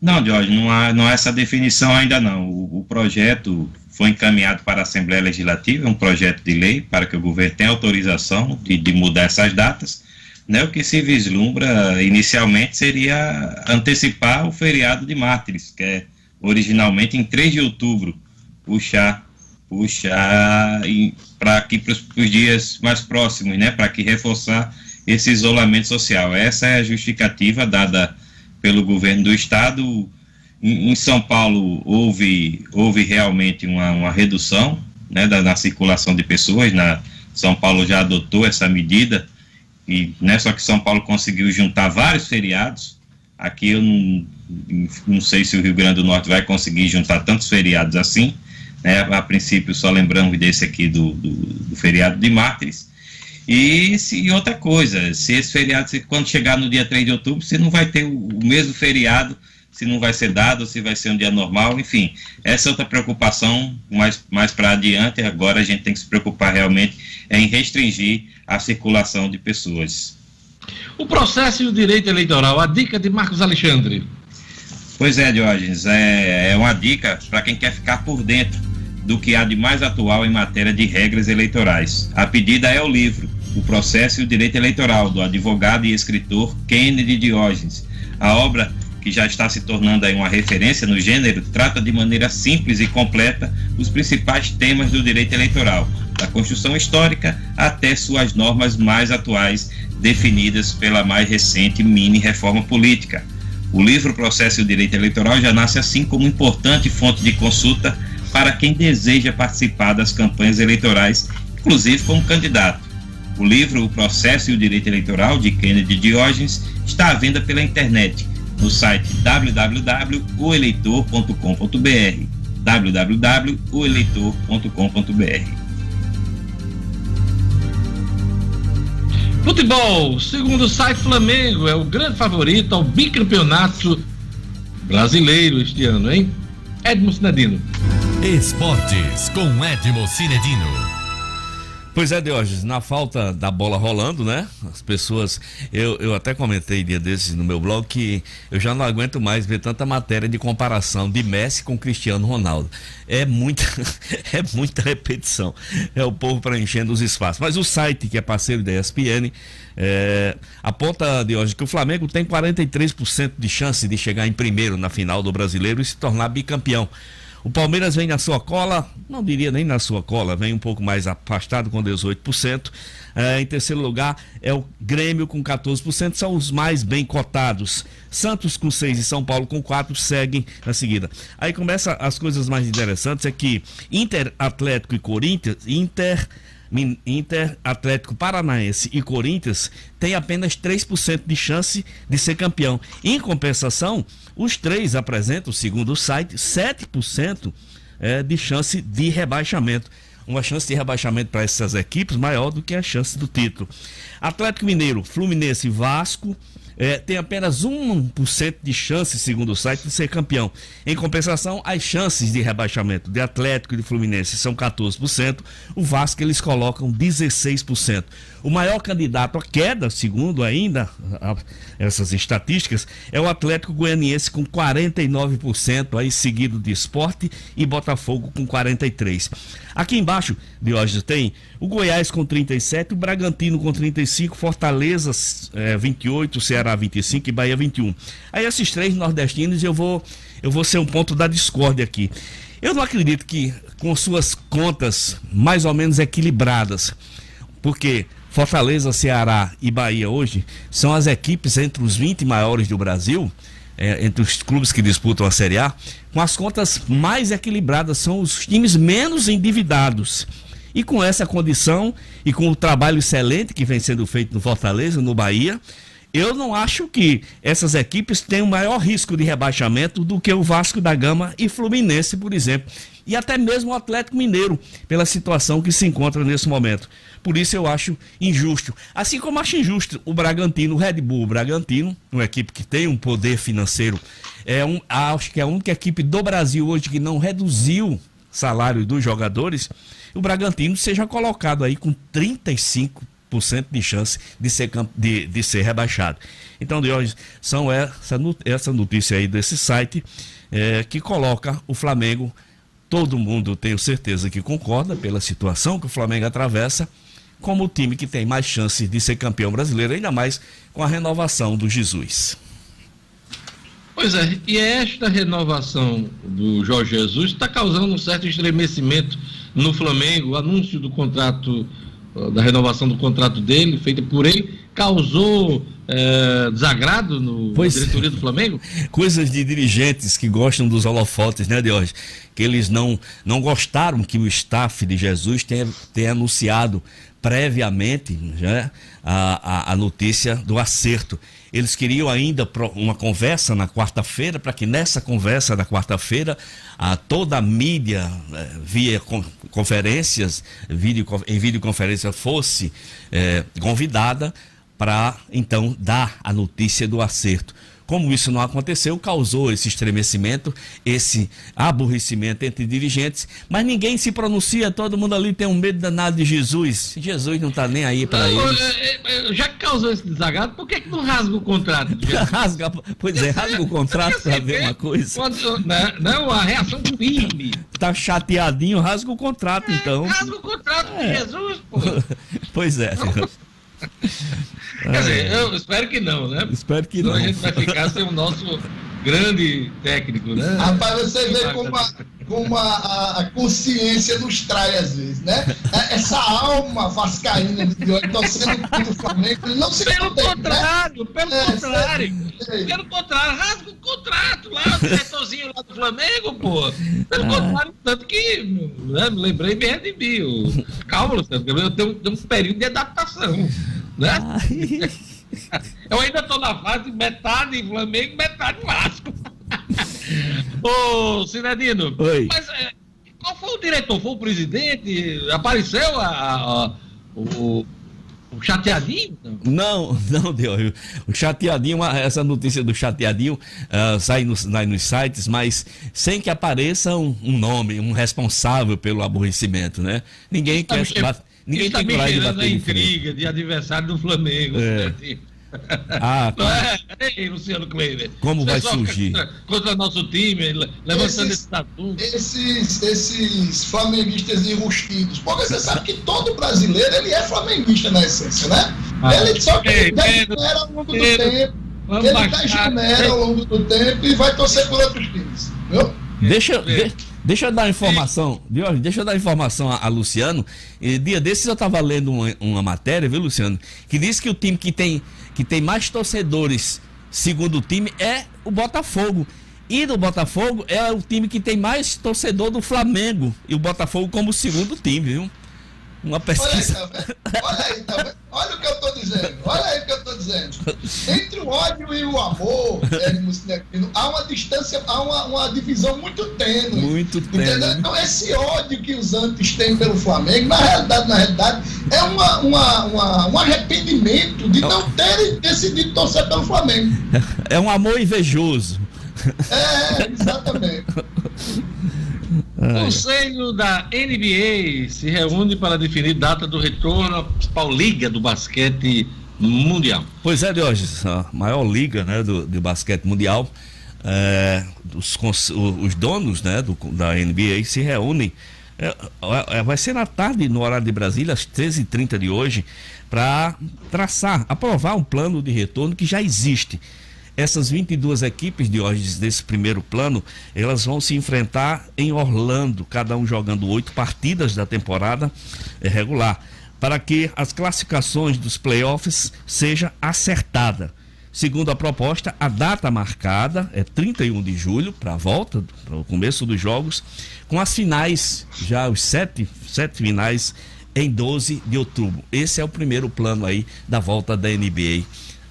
[SPEAKER 3] Não, Jorge, não há, não há essa definição ainda não. O, o, projeto foi encaminhado para a Assembleia Legislativa, um projeto de lei para que o governo tenha autorização de, de mudar essas datas. Né, o que se vislumbra inicialmente seria antecipar o feriado de mártires, que é originalmente em 3 de outubro, puxar puxar para aqui para os dias mais próximos, né, para que reforçar esse isolamento social. Essa é a justificativa dada pelo governo do estado. Em, em São Paulo houve, houve realmente uma, uma redução né, da, na circulação de pessoas. Na, São Paulo já adotou essa medida e né, só que São Paulo conseguiu juntar vários feriados. Aqui eu não, não sei se o Rio Grande do Norte vai conseguir juntar tantos feriados assim né? A princípio, só lembramos desse aqui do, do, do feriado de mártires. E, se, e outra coisa, se esse feriado, se, quando chegar no dia 3 de outubro, você não vai ter o, o mesmo feriado, se não vai ser dado, se vai ser um dia normal, enfim. Essa é outra preocupação mais, mais para adiante. Agora a gente tem que se preocupar realmente em restringir a circulação de pessoas.
[SPEAKER 1] O processo e o direito eleitoral, a dica de Marcos Alexandre.
[SPEAKER 3] Pois é, Diógenes, é, é uma dica para quem quer ficar por dentro do que há de mais atual em matéria de regras eleitorais. A pedida é o livro O Processo e o Direito Eleitoral, do advogado e escritor Kennedy Diógenes. A obra, que já está se tornando aí uma referência no gênero, trata de maneira simples e completa os principais temas do direito eleitoral, da construção histórica até suas normas mais atuais, definidas pela mais recente mini reforma política. O livro Processo e o Direito Eleitoral já nasce assim como importante fonte de consulta para quem deseja participar das campanhas eleitorais, inclusive como candidato. O livro O Processo e o Direito Eleitoral, de Kennedy Diógenes, está à venda pela internet no site www.oeleitor.com.br www.oeleitor.com.br
[SPEAKER 1] Futebol, segundo site Flamengo, é o grande favorito ao bicampeonato brasileiro este ano, hein? Edmo Cinedino.
[SPEAKER 7] Esportes com Edmo Cinedino.
[SPEAKER 5] Pois é, Diógenes, na falta da bola rolando, né? As pessoas. Eu, eu até comentei dia desses no meu blog que eu já não aguento mais ver tanta matéria de comparação de Messi com Cristiano Ronaldo. É muita, é muita repetição. É o povo preenchendo os espaços. Mas o site, que é parceiro da ESPN, é, aponta, Diógenes, que o Flamengo tem 43% de chance de chegar em primeiro na final do brasileiro e se tornar bicampeão. O Palmeiras vem na sua cola, não diria nem na sua cola, vem um pouco mais afastado com 18%. É, em terceiro lugar é o Grêmio com 14%, são os mais bem cotados. Santos com 6 e São Paulo com 4 seguem na seguida. Aí começa as coisas mais interessantes, é que Inter, Atlético e Corinthians, Inter Inter, Atlético Paranaense e Corinthians têm apenas 3% de chance de ser campeão. Em compensação, os três apresentam, segundo o site, 7% é, de chance de rebaixamento. Uma chance de rebaixamento para essas equipes maior do que a chance do título. Atlético Mineiro, Fluminense e Vasco é, tem apenas 1% de chance, segundo o site, de ser campeão. Em compensação, as chances de rebaixamento de Atlético e de Fluminense são 14%, o Vasco eles colocam 16%. O maior candidato à queda, segundo ainda essas estatísticas, é o Atlético Goianiense com 49%, aí seguido de Esporte e Botafogo com 43%. Aqui embaixo, Diógenes, tem o Goiás com 37, o Bragantino com 35, Fortaleza é, 28, Ceará 25 e Bahia 21. Aí esses três nordestinos eu vou eu vou ser um ponto da discórdia aqui. Eu não acredito que com suas contas mais ou menos equilibradas, porque Fortaleza, Ceará e Bahia hoje são as equipes entre os 20 maiores do Brasil, é, entre os clubes que disputam a Série A, com as contas mais equilibradas, são os times menos endividados. E com essa condição e com o trabalho excelente que vem sendo feito no Fortaleza, no Bahia, eu não acho que essas equipes tenham maior risco de rebaixamento do que o Vasco da Gama e Fluminense, por exemplo. E até mesmo o Atlético Mineiro, pela situação que se encontra nesse momento. Por isso eu acho injusto. Assim como acho injusto o Bragantino, o Red Bull Bragantino, uma equipe que tem um poder financeiro, é um, acho que é a única equipe do Brasil hoje que não reduziu salário dos jogadores o Bragantino seja colocado aí com 35% de chance de ser, de, de ser rebaixado. Então, de hoje, são essa, essa notícia aí desse site é, que coloca o Flamengo. Todo mundo, tenho certeza que concorda pela situação que o Flamengo atravessa, como o time que tem mais chances de ser campeão brasileiro, ainda mais com a renovação do Jesus.
[SPEAKER 1] Pois é, e esta renovação do Jorge Jesus está causando um certo estremecimento no Flamengo, o anúncio do contrato, da renovação do contrato dele, feita por ele, causou é, desagrado no, pois, na diretoria do Flamengo?
[SPEAKER 5] Coisas de dirigentes que gostam dos holofotes, né, Deus? Que eles não, não gostaram que o staff de Jesus tenha, tenha anunciado previamente né, a, a, a notícia do acerto. Eles queriam ainda uma conversa na quarta-feira, para que nessa conversa da quarta-feira, a toda a mídia, eh, via conferências, em videoconferência, fosse eh, convidada para então dar a notícia do acerto. Como isso não aconteceu, causou esse estremecimento, esse aborrecimento entre dirigentes, mas ninguém se pronuncia, todo mundo ali tem um medo danado de Jesus. Jesus não está nem aí para eles.
[SPEAKER 1] É, é, já que causou esse desagrado, por que, que não rasga o contrato?
[SPEAKER 5] rasga, pois é, rasga o contrato para ver uma coisa.
[SPEAKER 1] Não, né, não, a reação firme.
[SPEAKER 5] Tá chateadinho, rasga o contrato é, então.
[SPEAKER 1] Rasga o contrato é. de Jesus, pô.
[SPEAKER 5] pois é.
[SPEAKER 1] Quer dizer, eu espero que não, né?
[SPEAKER 5] Espero que Senão não.
[SPEAKER 1] a gente vai ficar sem o nosso grande técnico, né?
[SPEAKER 2] Rapaz, você vê como a, como a, a, consciência nos trai às vezes, né? É, essa alma vascaína de hoje torcendo pelo Flamengo, ele não se
[SPEAKER 1] Pelo contém, né? contrário, né? pelo é, contrário. Sei, Pelo contrário, rasga o contrato lá, o diretorzinho lá do Flamengo, pô. Pelo ah. contrário, tanto que né, me lembrei bem de mim. Calma, Luciano, eu tenho, tenho um período de adaptação, né? Eu ainda estou na fase metade Flamengo, metade Vasco. Ô, Cinedino,
[SPEAKER 5] Oi.
[SPEAKER 1] mas é, qual foi o diretor? Foi o presidente? Apareceu a, a, a o, o chateadinho?
[SPEAKER 5] Não, não deu. O chateadinho, essa notícia do chateadinho uh, sai nos, nos sites, mas sem que apareça um, um, nome, um responsável pelo aborrecimento, né? Ninguém tá quer. Ninguém
[SPEAKER 1] tem coragem de bater a intriga de, adversário do Flamengo. É. Né?
[SPEAKER 5] Ah, tá.
[SPEAKER 1] é, Luciano Kleber.
[SPEAKER 5] Como vai surgir?
[SPEAKER 1] Contra, contra nosso time, levantando esses, esse assunto.
[SPEAKER 2] Esses, esses flamenguistas enrustidos. Porque você sabe que todo brasileiro ele é flamenguista na essência, né? Ah, ele só que ele degenera ao longo do tempo. Ele degenera ao longo do tempo e vai torcer por outros times. Viu?
[SPEAKER 5] Deixa, de, deixa eu dar informação, deixa eu dar informação a, a Luciano. E, dia desses eu estava lendo uma, uma matéria, viu, Luciano? Que diz que o time que tem que tem mais torcedores, segundo o time, é o Botafogo. E do Botafogo é o time que tem mais torcedor do Flamengo. E o Botafogo como segundo time, viu? Uma pesquisa.
[SPEAKER 2] Olha aí, tá olha, aí, tá olha o que eu estou dizendo. Olha aí o que eu estou dizendo. Entre o ódio e o amor, há uma distância, há uma, uma divisão muito tênue.
[SPEAKER 5] Muito tênue.
[SPEAKER 2] Então, esse ódio que os antes têm pelo Flamengo, na realidade, na realidade, é uma, uma, uma um arrependimento de não terem decidido torcer pelo Flamengo.
[SPEAKER 5] É um amor invejoso.
[SPEAKER 2] É, exatamente.
[SPEAKER 1] O Conselho da NBA se reúne para definir data do retorno à principal liga do basquete mundial.
[SPEAKER 5] Pois é, Diógenes, a maior liga né, do, do basquete mundial. É, os, os, donos né, do, da NBA se reúnem. É, é, vai ser na tarde, no horário de Brasília, às 13h30 de hoje, para traçar, aprovar um plano de retorno que já existe. Essas 22 equipes de hoje desse primeiro plano, elas vão se enfrentar em Orlando, cada um jogando oito partidas da temporada é, regular, para que as classificações dos playoffs seja acertada. Segundo a proposta, a data marcada é 31 de julho para a volta, para o começo dos jogos, com as finais, já os sete, sete finais em 12 de outubro. Esse é o primeiro plano aí da volta da NBA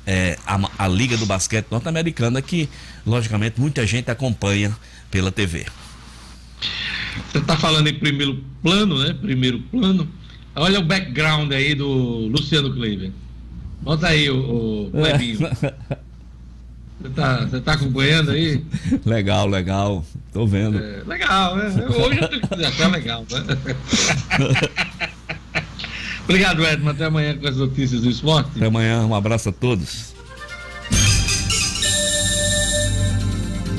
[SPEAKER 5] é, a, a Liga do Basquete Norte-Americana, que, logicamente, muita gente acompanha pela TV.
[SPEAKER 1] Você está falando em primeiro plano, né? Primeiro plano. Olha o background aí do Luciano Kleiber. Bota aí o, o Clebinho. Você está você tá acompanhando aí?
[SPEAKER 5] Legal, legal. Tô vendo.
[SPEAKER 1] É, legal, né? Hoje eu que até legal, né? Obrigado, Edmo. Até amanhã com as notícias do esporte.
[SPEAKER 5] Até amanhã. Um abraço a todos.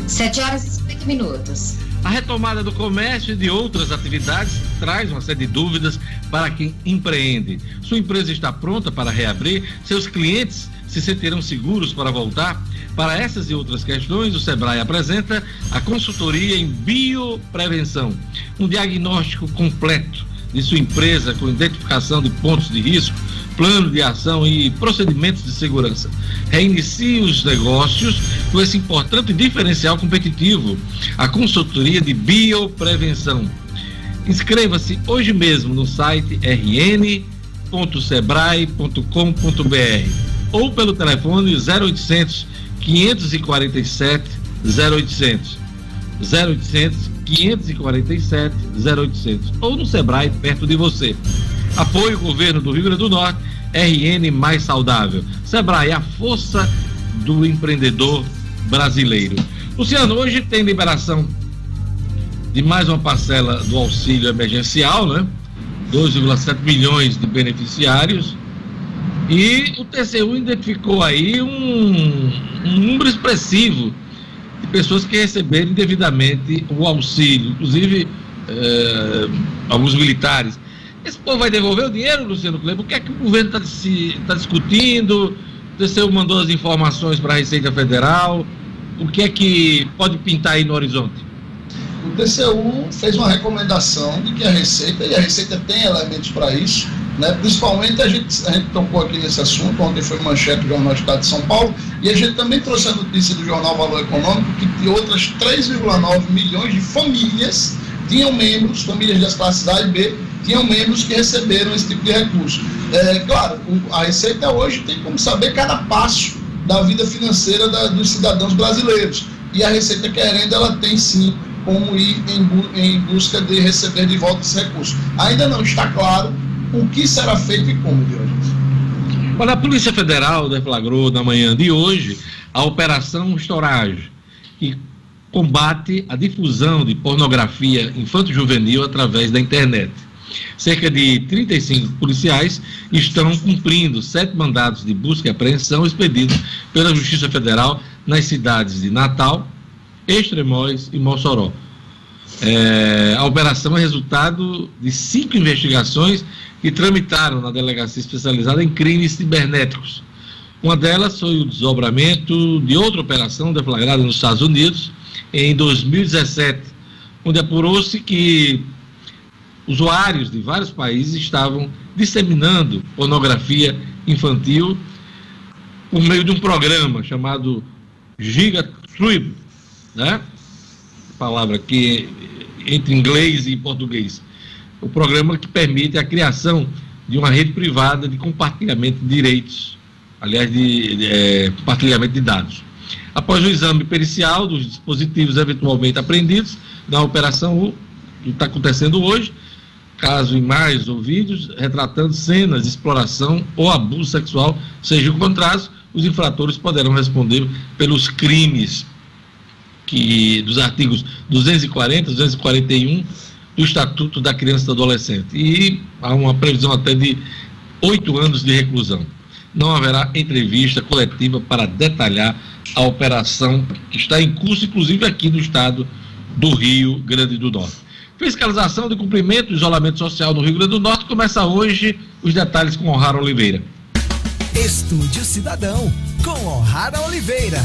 [SPEAKER 4] 7 horas e 50 minutos.
[SPEAKER 1] A retomada do comércio e de outras atividades traz uma série de dúvidas para quem empreende. Sua empresa está pronta para reabrir? Seus clientes se sentirão seguros para voltar? Para essas e outras questões, o Sebrae apresenta a consultoria em bioprevenção, um diagnóstico completo de sua empresa com identificação de pontos de risco, plano de ação e procedimentos de segurança. Reinicie os negócios com esse importante diferencial competitivo, a consultoria de bioprevenção. Inscreva-se hoje mesmo no site rn.sebrae.com.br ou pelo telefone 0800 547 0800 0800 547 0800 ou no Sebrae perto de você. Apoio Governo do Rio Grande do Norte, RN Mais Saudável. Sebrae, a força do empreendedor brasileiro. Luciano, hoje tem liberação de mais uma parcela do auxílio emergencial, né? 2,7 milhões de beneficiários. E o TCU identificou aí um, um número expressivo pessoas que receberam indevidamente o auxílio, inclusive eh, alguns militares. Esse povo vai devolver o dinheiro, Luciano Kleber? O que é que o governo está tá discutindo? O TCU mandou as informações para a Receita Federal. O que é que pode pintar aí no horizonte?
[SPEAKER 2] O TCU fez uma recomendação de que a Receita, e a Receita tem elementos para isso, né? principalmente a gente, a gente tocou aqui nesse assunto, ontem foi manchete do Jornal Estado de São Paulo, e a gente também trouxe a notícia do Jornal Valor Econômico que de outras 3,9 milhões de famílias tinham membros, famílias das classes A e B, tinham membros que receberam esse tipo de recurso. É, claro, a Receita hoje tem como saber cada passo da vida financeira da, dos cidadãos brasileiros. E a Receita Querendo, ela tem sim como ir em, em busca de receber de volta esse recurso. Ainda não está claro o que será feito e como, Diogenes.
[SPEAKER 1] Olha, a Polícia Federal deflagrou na manhã de hoje a Operação Storage, que combate a difusão de pornografia infanto-juvenil através da internet. Cerca de 35 policiais estão cumprindo sete mandados de busca e apreensão expedidos pela Justiça Federal nas cidades de Natal, Extremóis e Mossoró. É, a operação é resultado de cinco investigações que tramitaram na delegacia especializada em crimes cibernéticos. Uma delas foi o desdobramento de outra operação deflagrada nos Estados Unidos em 2017, onde apurou-se que usuários de vários países estavam disseminando pornografia infantil por meio de um programa chamado GigaTrib, né? Palavra que entre inglês e português. O programa que permite a criação de uma rede privada de compartilhamento de direitos, aliás, de, de é, compartilhamento de dados. Após o exame pericial dos dispositivos eventualmente apreendidos na operação que está acontecendo hoje, caso imagens ou vídeos retratando cenas de exploração ou abuso sexual sejam encontrados, os infratores poderão responder pelos crimes que dos artigos 240, 241 do Estatuto da Criança e do Adolescente. E há uma previsão até de oito anos de reclusão. Não haverá entrevista coletiva para detalhar a operação que está em curso, inclusive aqui no estado do Rio Grande do Norte. Fiscalização de cumprimento do isolamento social no Rio Grande do Norte começa hoje. Os detalhes com O'Hara Oliveira.
[SPEAKER 9] Estúdio Cidadão, com O'Hara Oliveira.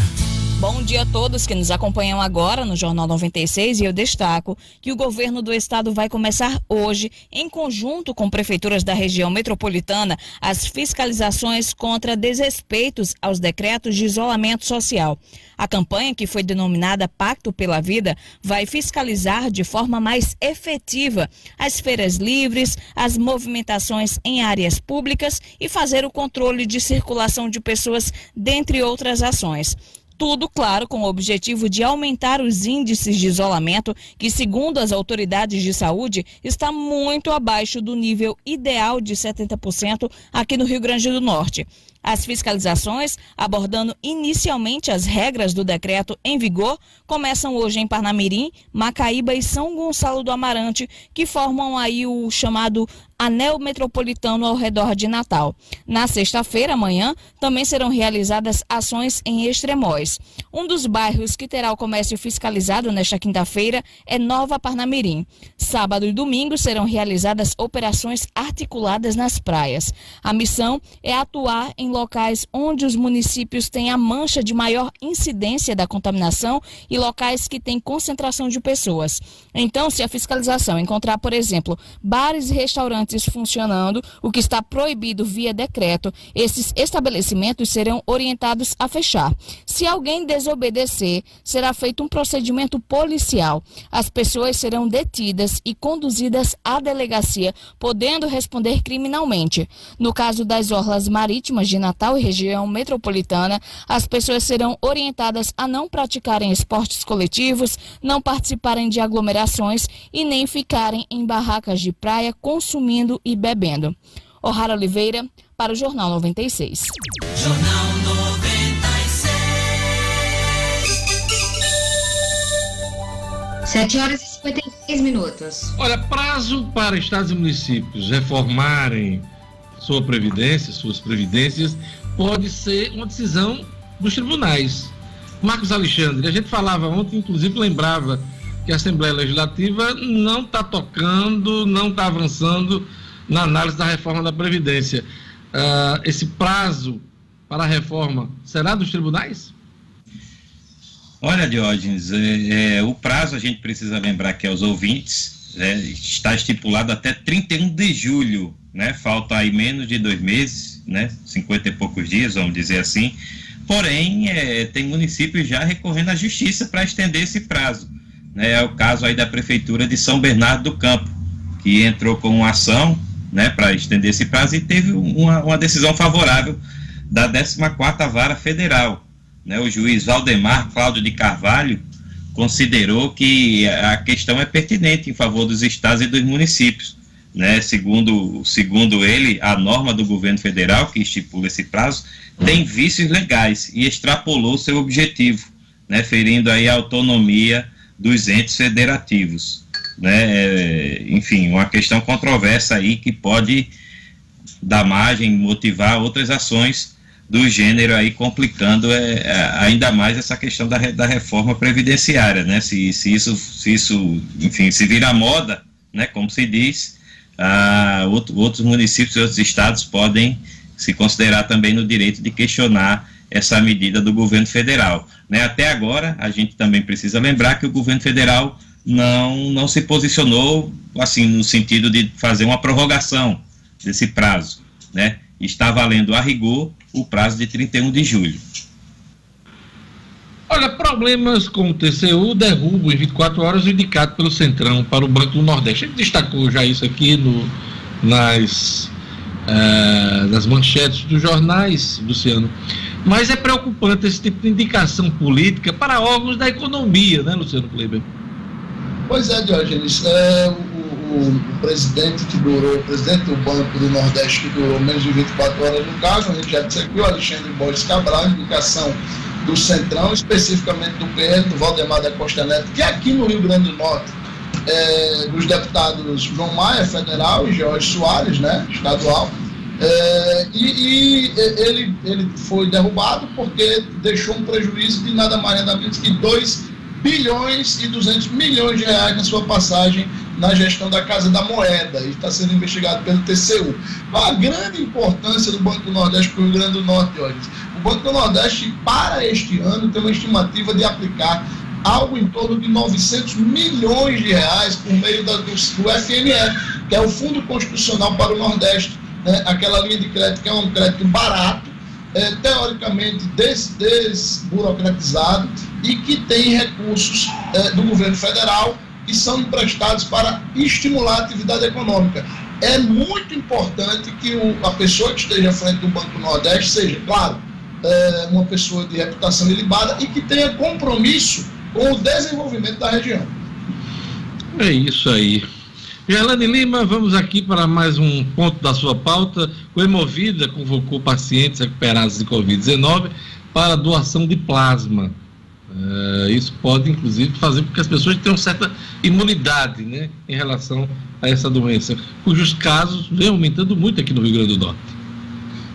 [SPEAKER 10] Bom dia a todos que nos acompanham agora no Jornal 96 e eu destaco que o governo do estado vai começar hoje, em conjunto com prefeituras da região metropolitana, as fiscalizações contra desrespeitos aos decretos de isolamento social. A campanha, que foi denominada Pacto pela Vida, vai fiscalizar de forma mais efetiva as feiras livres, as movimentações em áreas públicas e fazer o controle de circulação de pessoas, dentre outras ações. Tudo, claro, com o objetivo de aumentar os índices de isolamento, que, segundo as autoridades de saúde, está muito abaixo do nível ideal de 70% aqui no Rio Grande do Norte. As fiscalizações, abordando inicialmente as regras do decreto em vigor, começam hoje em Parnamirim, Macaíba e São Gonçalo do Amarante, que formam aí o chamado anel metropolitano ao redor de Natal. Na sexta-feira, amanhã, também serão realizadas ações em Extremóis. Um dos bairros que terá o comércio fiscalizado nesta quinta-feira é Nova Parnamirim. Sábado e domingo serão realizadas operações articuladas nas praias. A missão é atuar em locais onde os municípios têm a mancha de maior incidência da contaminação e locais que têm concentração de pessoas. Então, se a fiscalização encontrar, por exemplo, bares e restaurantes restaurantes funcionando, o que está proibido via decreto, esses estabelecimentos serão orientados a fechar. Se alguém desobedecer, será feito um procedimento policial. As pessoas serão detidas e conduzidas à delegacia, podendo responder criminalmente. No caso das orlas marítimas de Natal e região metropolitana, as pessoas serão orientadas a não praticarem esportes coletivos, não participarem de aglomerações e nem ficarem em barracas de praia consumindo comendo e bebendo. O'Hara Oliveira, para o Jornal 96. Jornal 96.
[SPEAKER 4] 7 horas e 56 minutos.
[SPEAKER 1] Olha, prazo para estados e municípios reformarem sua previdência, suas previdências, pode ser uma decisão dos tribunais. Marcos Alexandre, a gente falava ontem, inclusive lembrava que a Assembleia Legislativa não está tocando, não está avançando na análise da reforma da Previdência. Uh, esse prazo para a reforma será dos tribunais?
[SPEAKER 3] Olha, Diógenes, é, é, o prazo a gente precisa lembrar que aos ouvintes é, está estipulado até 31 de julho, né? Falta aí menos de dois meses, né? 50 e poucos dias, vamos dizer assim. Porém, é, tem municípios já recorrendo à justiça para estender esse prazo. Né? É o caso aí da Prefeitura de São Bernardo do Campo, que entrou com uma ação né, para estender esse prazo e teve uma, uma decisão favorável da 14ª Vara Federal. Né? O juiz Valdemar Cláudio de Carvalho considerou que a questão é pertinente em favor dos estados e dos municípios. Né? Segundo, segundo ele, a norma do governo federal, que estipula esse prazo, tem vícios legais e extrapolou seu objetivo, né? ferindo aí a autonomia dos entes federativos né? É, enfim, uma questão controversa aí que pode dar margem, motivar outras ações do gênero aí complicando é, é, ainda mais essa questão da, da reforma previdenciária, né? Se, se isso, se isso, enfim, se vira moda, né? Como se diz, ah, outro, outros municípios e outros estados podem se considerar também no direito de questionar essa medida do governo federal. Né? Até agora, a gente também precisa lembrar que o governo federal não, não se posicionou assim no sentido de fazer uma prorrogação desse prazo, né? Está valendo a rigor o prazo de 31 de julho.
[SPEAKER 1] Olha, problemas com o TCU derrubam em 24 horas o indicado pelo Centrão para o Banco do Nordeste. Ele destacou já isso aqui no, nas, uh, nas manchetes dos jornais, Luciano. Mas é preocupante esse tipo de indicação política para órgãos da economia, né, Luciano Kleber?
[SPEAKER 2] Pois é, Diogenes, é, o, o, presidente que durou, o presidente do Banco do Nordeste que durou menos de 24 horas no caso, a gente já disse aqui, o Alexandre Borges Cabral, indicação do Centrão, especificamente do PL, do Valdemar da Costa Neto, que é aqui no Rio Grande do Norte, é, dos deputados João Maia, federal, e Jorge Soares, né, estadual, é, e, e, ele, ele foi derrubado porque deixou um prejuízo de nada mais nada menos que 2 bilhões e 200 milhões de reais na sua passagem na gestão da Casa da Moeda e está sendo investigado pelo TCU. A grande importância do Banco do Nordeste para o Rio Grande do Norte, olha, o Banco do Nordeste, para este ano, tem uma estimativa de aplicar algo em torno de 900 milhões de reais por meio da, do, do FNE, que é o Fundo Constitucional para o Nordeste, né? aquela linha de crédito que é um crédito barato, é, teoricamente des, desburocratizado e que tem recursos é, do governo federal que são emprestados para estimular a atividade econômica. É muito importante que o, a pessoa que esteja à frente do Banco Nordeste seja, claro, é, uma pessoa de reputação ilibada e que tenha compromisso com o desenvolvimento da região.
[SPEAKER 1] É isso aí. Gelane Lima, vamos aqui para mais um ponto da sua pauta. O Hemovida convocou pacientes recuperados de Covid-19 para doação de plasma. Uh, isso pode, inclusive, fazer com que as pessoas tenham certa imunidade né, em relação a essa doença, cujos casos vem aumentando muito aqui no Rio Grande do Norte.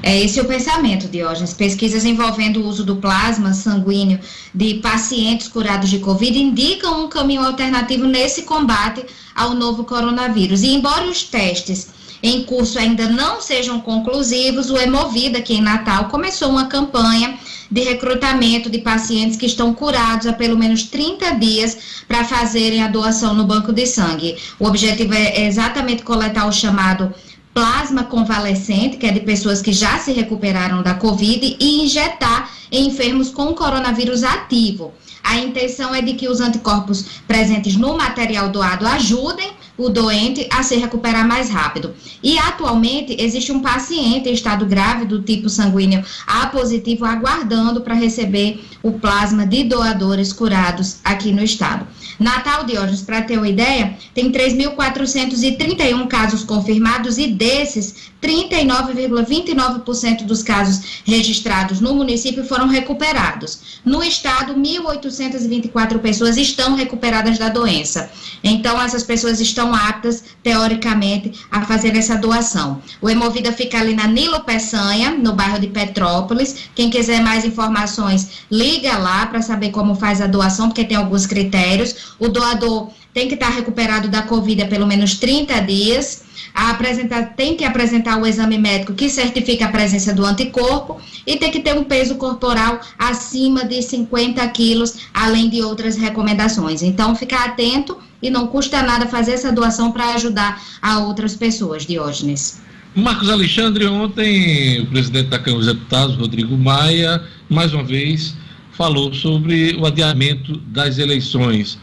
[SPEAKER 4] É esse o pensamento, Diógenes. Pesquisas envolvendo o uso do plasma sanguíneo de pacientes curados de Covid indicam um caminho alternativo nesse combate ao novo coronavírus. E embora os testes em curso ainda não sejam conclusivos, o Hemovida, aqui em Natal, começou uma campanha de recrutamento de pacientes que estão curados há pelo menos 30 dias para fazerem a doação no banco de sangue. O objetivo é exatamente coletar o chamado plasma convalescente, que é de pessoas que já se recuperaram da Covid, e injetar em enfermos com coronavírus ativo. A intenção é de que os anticorpos presentes no material doado ajudem o doente a se recuperar mais rápido. E atualmente existe um paciente em estado grave do tipo sanguíneo A positivo aguardando para receber o plasma de doadores curados aqui no estado. Natal Diógenes, para ter uma ideia, tem 3.431 casos confirmados e desses, 39,29% dos casos registrados no município foram recuperados. No estado, 1.824 pessoas estão recuperadas da doença. Então, essas pessoas estão aptas, teoricamente, a fazer essa doação. O Hemovida fica ali na Nilo Peçanha, no bairro de Petrópolis. Quem quiser mais informações, liga lá para saber como faz a doação, porque tem alguns critérios. O doador tem que estar recuperado da Covid há pelo menos 30 dias, apresentar, tem que apresentar o exame médico que certifica a presença do anticorpo e tem que ter um peso corporal acima de 50 quilos, além de outras recomendações. Então, ficar atento e não custa nada fazer essa doação para ajudar a outras pessoas, Diógenes.
[SPEAKER 1] Marcos Alexandre, ontem o presidente da Câmara dos Deputados, Rodrigo Maia, mais uma vez falou sobre o adiamento das eleições.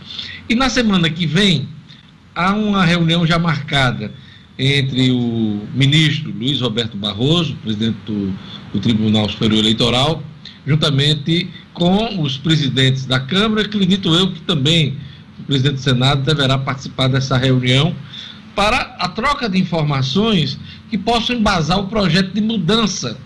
[SPEAKER 1] E na semana que vem, há uma reunião já marcada entre o ministro Luiz Roberto Barroso, presidente do, do Tribunal Superior Eleitoral, juntamente com os presidentes da Câmara, acredito eu que também o presidente do Senado deverá participar dessa reunião para a troca de informações que possam embasar o projeto de mudança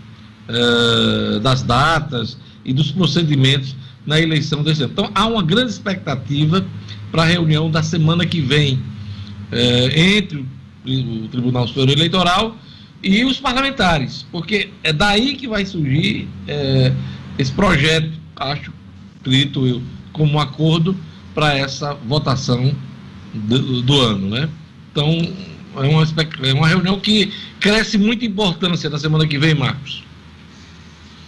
[SPEAKER 1] uh, das datas e dos procedimentos na eleição desse ano. Então, há uma grande expectativa para a reunião da semana que vem uh, entre o Tribunal Superior Eleitoral e os parlamentares, porque é daí que vai surgir uh, esse projeto, acho, acredito eu, como um acordo para essa votação do, do ano, né? Então, é uma, é uma reunião que cresce muita importância na semana que vem, Marcos.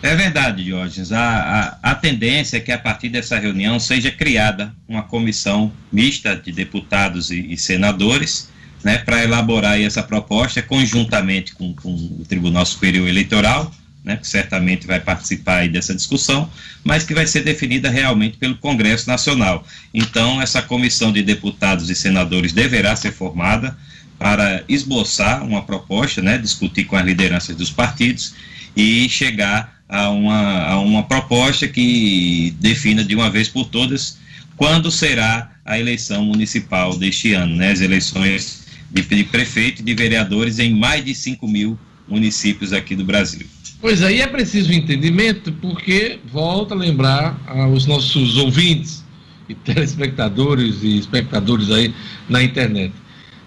[SPEAKER 3] É verdade, Diógenes. A, a, a, tendência é que a partir dessa reunião seja criada uma comissão mista de deputados e, e senadores né, para elaborar essa proposta conjuntamente com, com, o Tribunal Superior Eleitoral, né, que certamente vai participar dessa discussão, mas que vai ser definida realmente pelo Congresso Nacional. Então, essa comissão de deputados e senadores deverá ser formada para esboçar uma proposta, né, discutir com as lideranças dos partidos e chegar a uma, a uma proposta que defina de uma vez por todas quando será a eleição municipal deste ano, né, as eleições de, de prefeito e de vereadores em mais de 5 mil municípios aqui do Brasil.
[SPEAKER 1] Pois aí é preciso entendimento, porque, volta a lembrar aos nossos ouvintes e telespectadores e espectadores aí na internet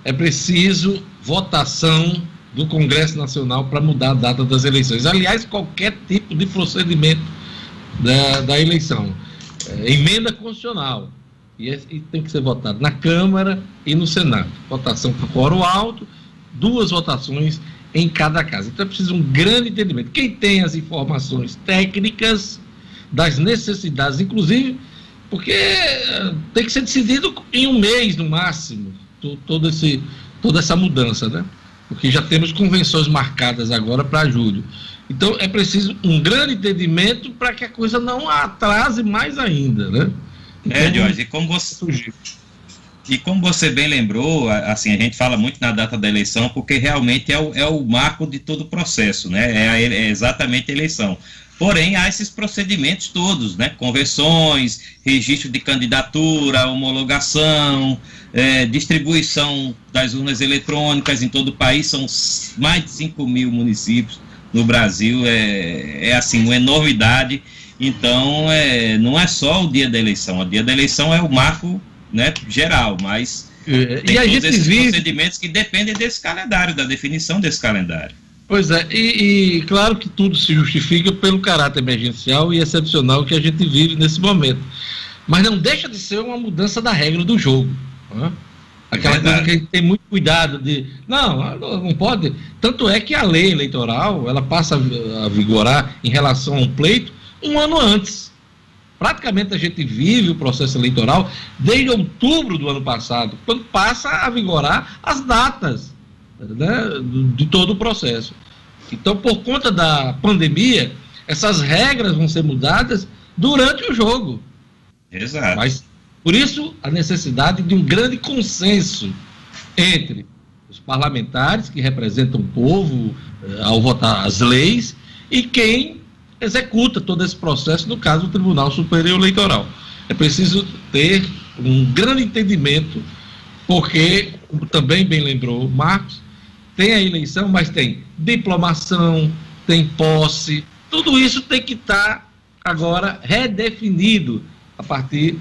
[SPEAKER 1] é preciso votação do Congresso Nacional para mudar a data das eleições. Aliás, qualquer tipo de procedimento da, da eleição. É, emenda constitucional. E, é, e, tem que ser votado na Câmara e no Senado. Votação por quórum alto, duas votações em cada casa. Então é preciso um grande entendimento. Quem tem as informações técnicas das necessidades, inclusive, porque é, tem que ser decidido em um mês no máximo todo esse, toda essa mudança, né? Porque já temos convenções marcadas agora para julho. Então é preciso um grande entendimento para que a coisa não atrase mais ainda, né?
[SPEAKER 3] É, então, é, Jorge, e como você e como você bem lembrou, assim, a gente fala muito na data da eleição porque realmente é o, é o marco de todo o processo, né? É, a, é exatamente a eleição. Porém, há esses procedimentos todos, né? Conversões, registro de candidatura, homologação, é, distribuição das urnas eletrônicas em todo o país, são mais de 5 mil municípios no Brasil, é, é assim, uma enormidade. Então, é, não é só o dia da eleição, o dia da eleição é o marco né, geral, mas
[SPEAKER 1] é, tem e a todos esses vive...
[SPEAKER 3] procedimentos que dependem desse calendário, da definição desse calendário.
[SPEAKER 1] Pois é, e, e, claro que tudo se justifica pelo caráter emergencial e excepcional que a gente vive nesse momento. Mas não deixa de ser uma mudança da regra do jogo. Né? Aquela é coisa que a gente tem muito cuidado de. Não, não pode. Tanto é que a lei eleitoral ela passa a vigorar em relação a um pleito um ano antes. Praticamente a gente vive o processo eleitoral desde outubro do ano passado, quando passa a vigorar as datas né, de todo o processo. Então, por conta da pandemia, essas regras vão ser mudadas durante o jogo.
[SPEAKER 3] Exato.
[SPEAKER 1] Mas, por isso, a necessidade de um grande consenso entre os parlamentares, que representam o povo eh, ao votar as leis, e quem executa todo esse processo, no caso, o Tribunal Superior Eleitoral. É preciso ter um grande entendimento, porque, como também bem lembrou Marcos, tem a eleição, mas tem diplomação, tem posse, tudo isso tem que estar tá agora redefinido a partir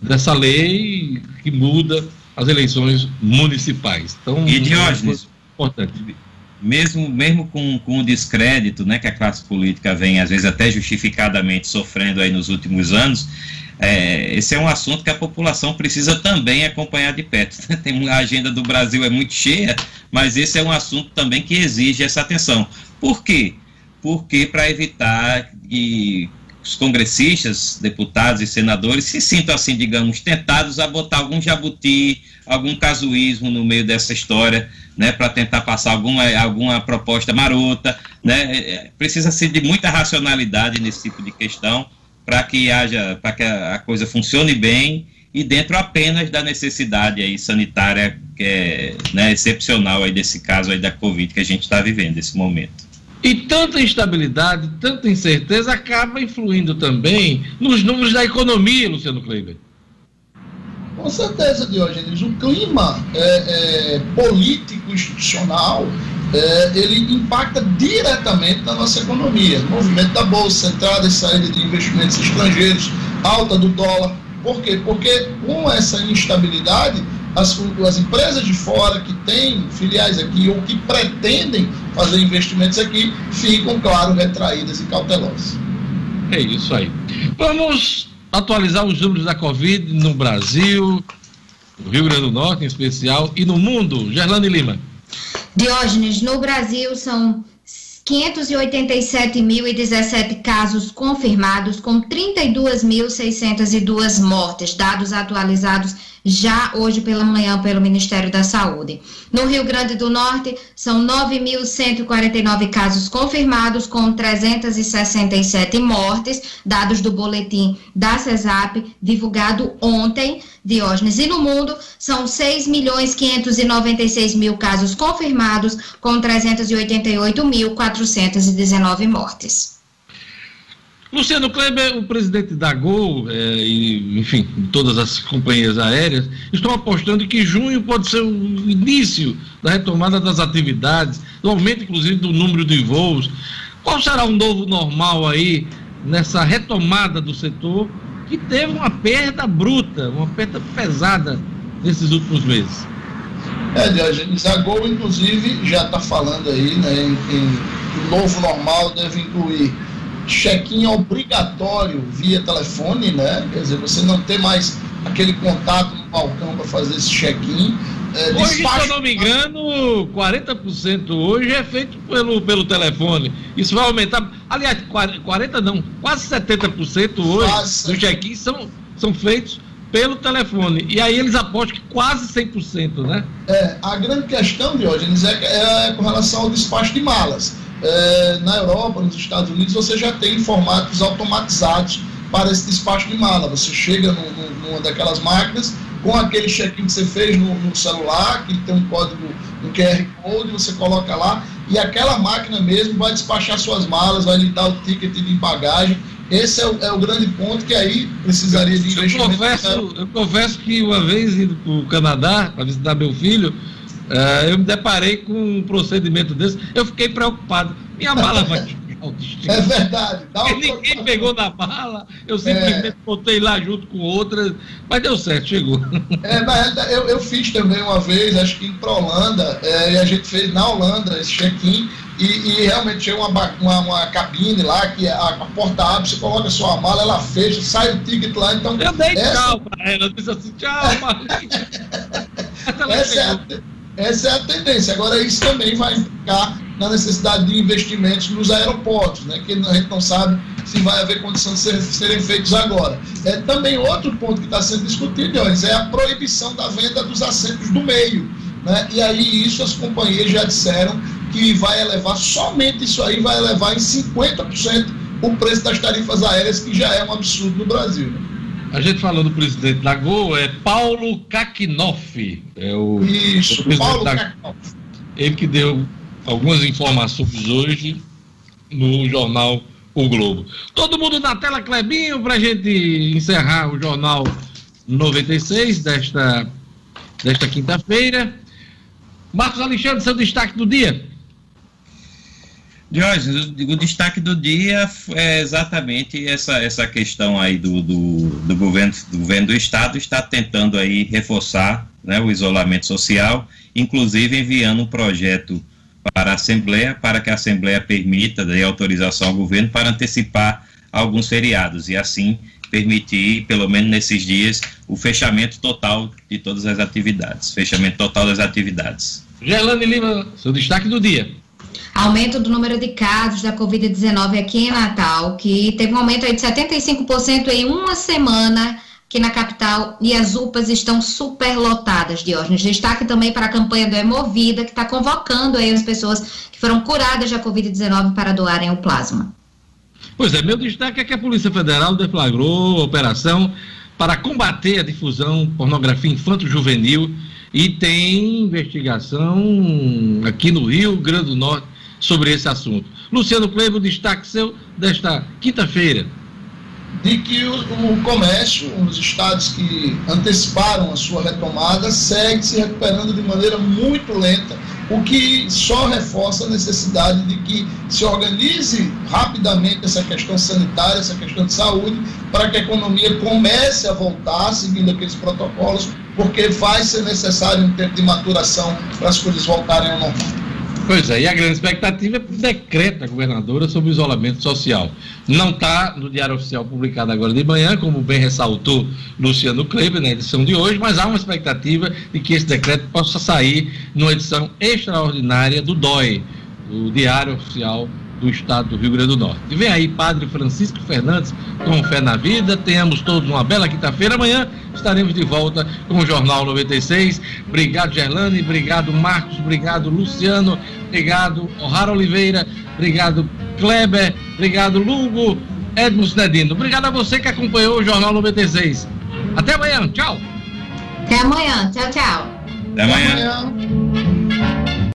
[SPEAKER 1] dessa lei que muda as eleições municipais.
[SPEAKER 3] Então, e Diógenes, importante. Mesmo, mesmo com, com o descrédito né, que a classe política vem, às vezes até justificadamente, sofrendo aí nos últimos anos, é, esse é um assunto que a população precisa também acompanhar de perto. Tem a agenda do Brasil é muito cheia, mas esse é um assunto também que exige essa atenção. Por quê? Porque para evitar que os congressistas, deputados e senadores se sintam assim, digamos, tentados a botar algum jabuti, algum casuísmo no meio dessa história, né, para tentar passar alguma, alguma proposta marota, né? É, é, precisa ser de muita racionalidade nesse tipo de questão para que haja, para que a, a, coisa funcione bem e dentro apenas da necessidade aí sanitária que é né, excepcional aí desse caso aí da Covid que a gente está vivendo nesse momento.
[SPEAKER 1] E tanta instabilidade, tanta incerteza acaba influindo também nos números da economia, Luciano Kleiber.
[SPEAKER 2] Com certeza, Diógenes. O clima é, é, político institucional é, ele impacta diretamente na nossa economia. movimento da bolsa, entrada e saída de investimentos estrangeiros, alta do dólar. Por quê? Porque com essa instabilidade, as, as empresas de fora que têm filiais aqui ou que pretendem fazer investimentos aqui ficam, claro, retraídas e cautelosas.
[SPEAKER 1] É isso aí. Vamos atualizar os números da Covid no Brasil, no Rio Grande do Norte em especial, e no mundo. Gerlane Lima.
[SPEAKER 4] Diógenes, no Brasil são 587.017 casos confirmados, com 32.602 mortes, dados atualizados já hoje pela manhã pelo Ministério da Saúde. No Rio Grande do Norte, são 9.149 casos confirmados, com 367 mortes, dados do boletim da CESAP, divulgado ontem, Diógenes. E no mundo, são 6 milhões 596 mil casos confirmados, com 388.419 mortes.
[SPEAKER 1] Luciano Kleber, o presidente da Gol é, e, enfim, todas as companhias aéreas estão apostando que junho pode ser o início da retomada das atividades, do aumento, inclusive, do número de voos. Qual será o novo normal aí nessa retomada do setor que teve uma perda bruta, uma perda pesada nesses últimos meses?
[SPEAKER 2] É, Diogenes, a Gol, inclusive, já está falando aí, né, em, em, que o novo normal deve incluir check-in obrigatório via telefone, né? Quer dizer, você não ter mais aquele contato no balcão para fazer esse check-in.
[SPEAKER 1] É, hoje, despacho... se eu não me engano, 40% hoje é feito pelo, pelo telefone. Isso vai aumentar. Aliás, 40 não, quase 70% hoje quase dos check-ins são, são feitos pelo telefone. E aí eles apostam que quase 100%, né?
[SPEAKER 2] É, a grande questão, Diógenes, é, é com relação ao despacho de malas é, na Europa, nos Estados Unidos, você já tem formatos automatizados para esse despacho de mala. Você chega no, no, numa daquelas máquinas com aquele check-in que você fez no, no, celular, que tem um código, um QR Code, você coloca lá e aquela máquina mesmo vai despachar suas malas, vai lhe dar o ticket de bagagem. Esse é o, é o grande ponto que aí precisaria de investimento.
[SPEAKER 1] Eu confesso, eu confesso que uma vez indo para o Canadá para visitar meu filho, Uh, eu me deparei com um procedimento desse, eu fiquei preocupado. Minha mala vai
[SPEAKER 2] chegar ao destino. É verdade.
[SPEAKER 1] Dá um ninguém pegou na mala, eu simplesmente é... botei lá junto com outras, mas deu certo, chegou.
[SPEAKER 2] É, mas eu, eu fiz também uma vez, acho que em pra Holanda, é, e a gente fez na Holanda esse check-in, e, e, realmente tinha uma, uma, uma, cabine lá que a, a, porta abre, você coloca a sua mala, ela fecha, sai o ticket lá, então.
[SPEAKER 1] Eu dei essa... tchau pra ela, eu disse assim, tchau, Marlinha.
[SPEAKER 2] essa, é a, essa é a tendência. Agora, isso também vai implicar na necessidade de investimentos nos aeroportos, né, que a gente não sabe se vai haver condição de ser, serem feitos agora. É, também outro ponto que está sendo discutido, Jones, é a proibição da venda dos assentos do meio. Né? E aí isso as companhias já disseram que vai elevar, somente isso aí vai elevar em 50% o preço das tarifas aéreas, que já é um absurdo no Brasil. Né?
[SPEAKER 1] A gente falou do presidente da Gol, é Paulo Kakinoff. É o,
[SPEAKER 2] Isso, o presidente Paulo da Kakinoff.
[SPEAKER 1] Ele que deu algumas informações hoje no jornal O Globo. Todo mundo na tela, Clebinho, para a gente encerrar o jornal 96 desta, desta quinta-feira. Marcos Alexandre, seu destaque do dia.
[SPEAKER 3] Jorge, o, o, destaque do dia é exatamente essa, essa questão aí do, do, do, governo, do governo do Estado está tentando aí reforçar né, o isolamento social, inclusive enviando um projeto para a Assembleia, para que a Assembleia permita, dê autorização ao governo para antecipar alguns feriados e assim permitir, pelo menos nesses dias, o fechamento total de todas as atividades. Fechamento total das atividades.
[SPEAKER 1] Gerlane Lima, seu destaque do dia.
[SPEAKER 4] Aumento do número de casos da Covid-19 aqui em Natal, que teve um aumento de 75% em uma semana aqui na capital e as UPAs estão superlotadas, Diógenes. Destaque também para a campanha do Hemovida, que está convocando aí as pessoas que foram curadas da Covid-19 para doarem o plasma.
[SPEAKER 1] Pois é, meu destaque é que a Polícia Federal deflagrou operação para combater a difusão pornografia infanto-juvenil e tem investigação aqui no Rio Grande do Norte sobre esse assunto. Luciano Clevo, destaque seu desta quinta-feira
[SPEAKER 2] de que o, o, comércio, os estados que anteciparam a sua retomada, segue se recuperando de maneira muito lenta, o que só reforça a necessidade de que se organize rapidamente essa questão sanitária, essa questão de saúde, para que a economia comece a voltar seguindo aqueles protocolos, porque vai ser necessário um tempo de maturação para as coisas voltarem ao normal.
[SPEAKER 1] Pois é, e a grande expectativa é o decreto da governadora sobre isolamento social. Não está no Diário Oficial publicado agora de manhã, como bem ressaltou Luciano Kleber na edição de hoje, mas há uma expectativa de que esse decreto possa sair numa edição extraordinária do DOI, o Diário Oficial do Estado do Rio Grande do Norte. E vem aí Padre Francisco Fernandes com Fé na Vida. Tenhamos todos uma bela quinta-feira. Amanhã estaremos de volta com o Jornal 96. Obrigado, Gerlane. Obrigado, Marcos. Obrigado, Luciano. Obrigado, O'Hara Oliveira. Obrigado, Kleber. Obrigado, Lugo. Edmo Nedino. Obrigado a você que acompanhou o Jornal 96. Até amanhã. Tchau.
[SPEAKER 4] Até amanhã. Tchau, tchau.
[SPEAKER 3] Até amanhã. Até amanhã.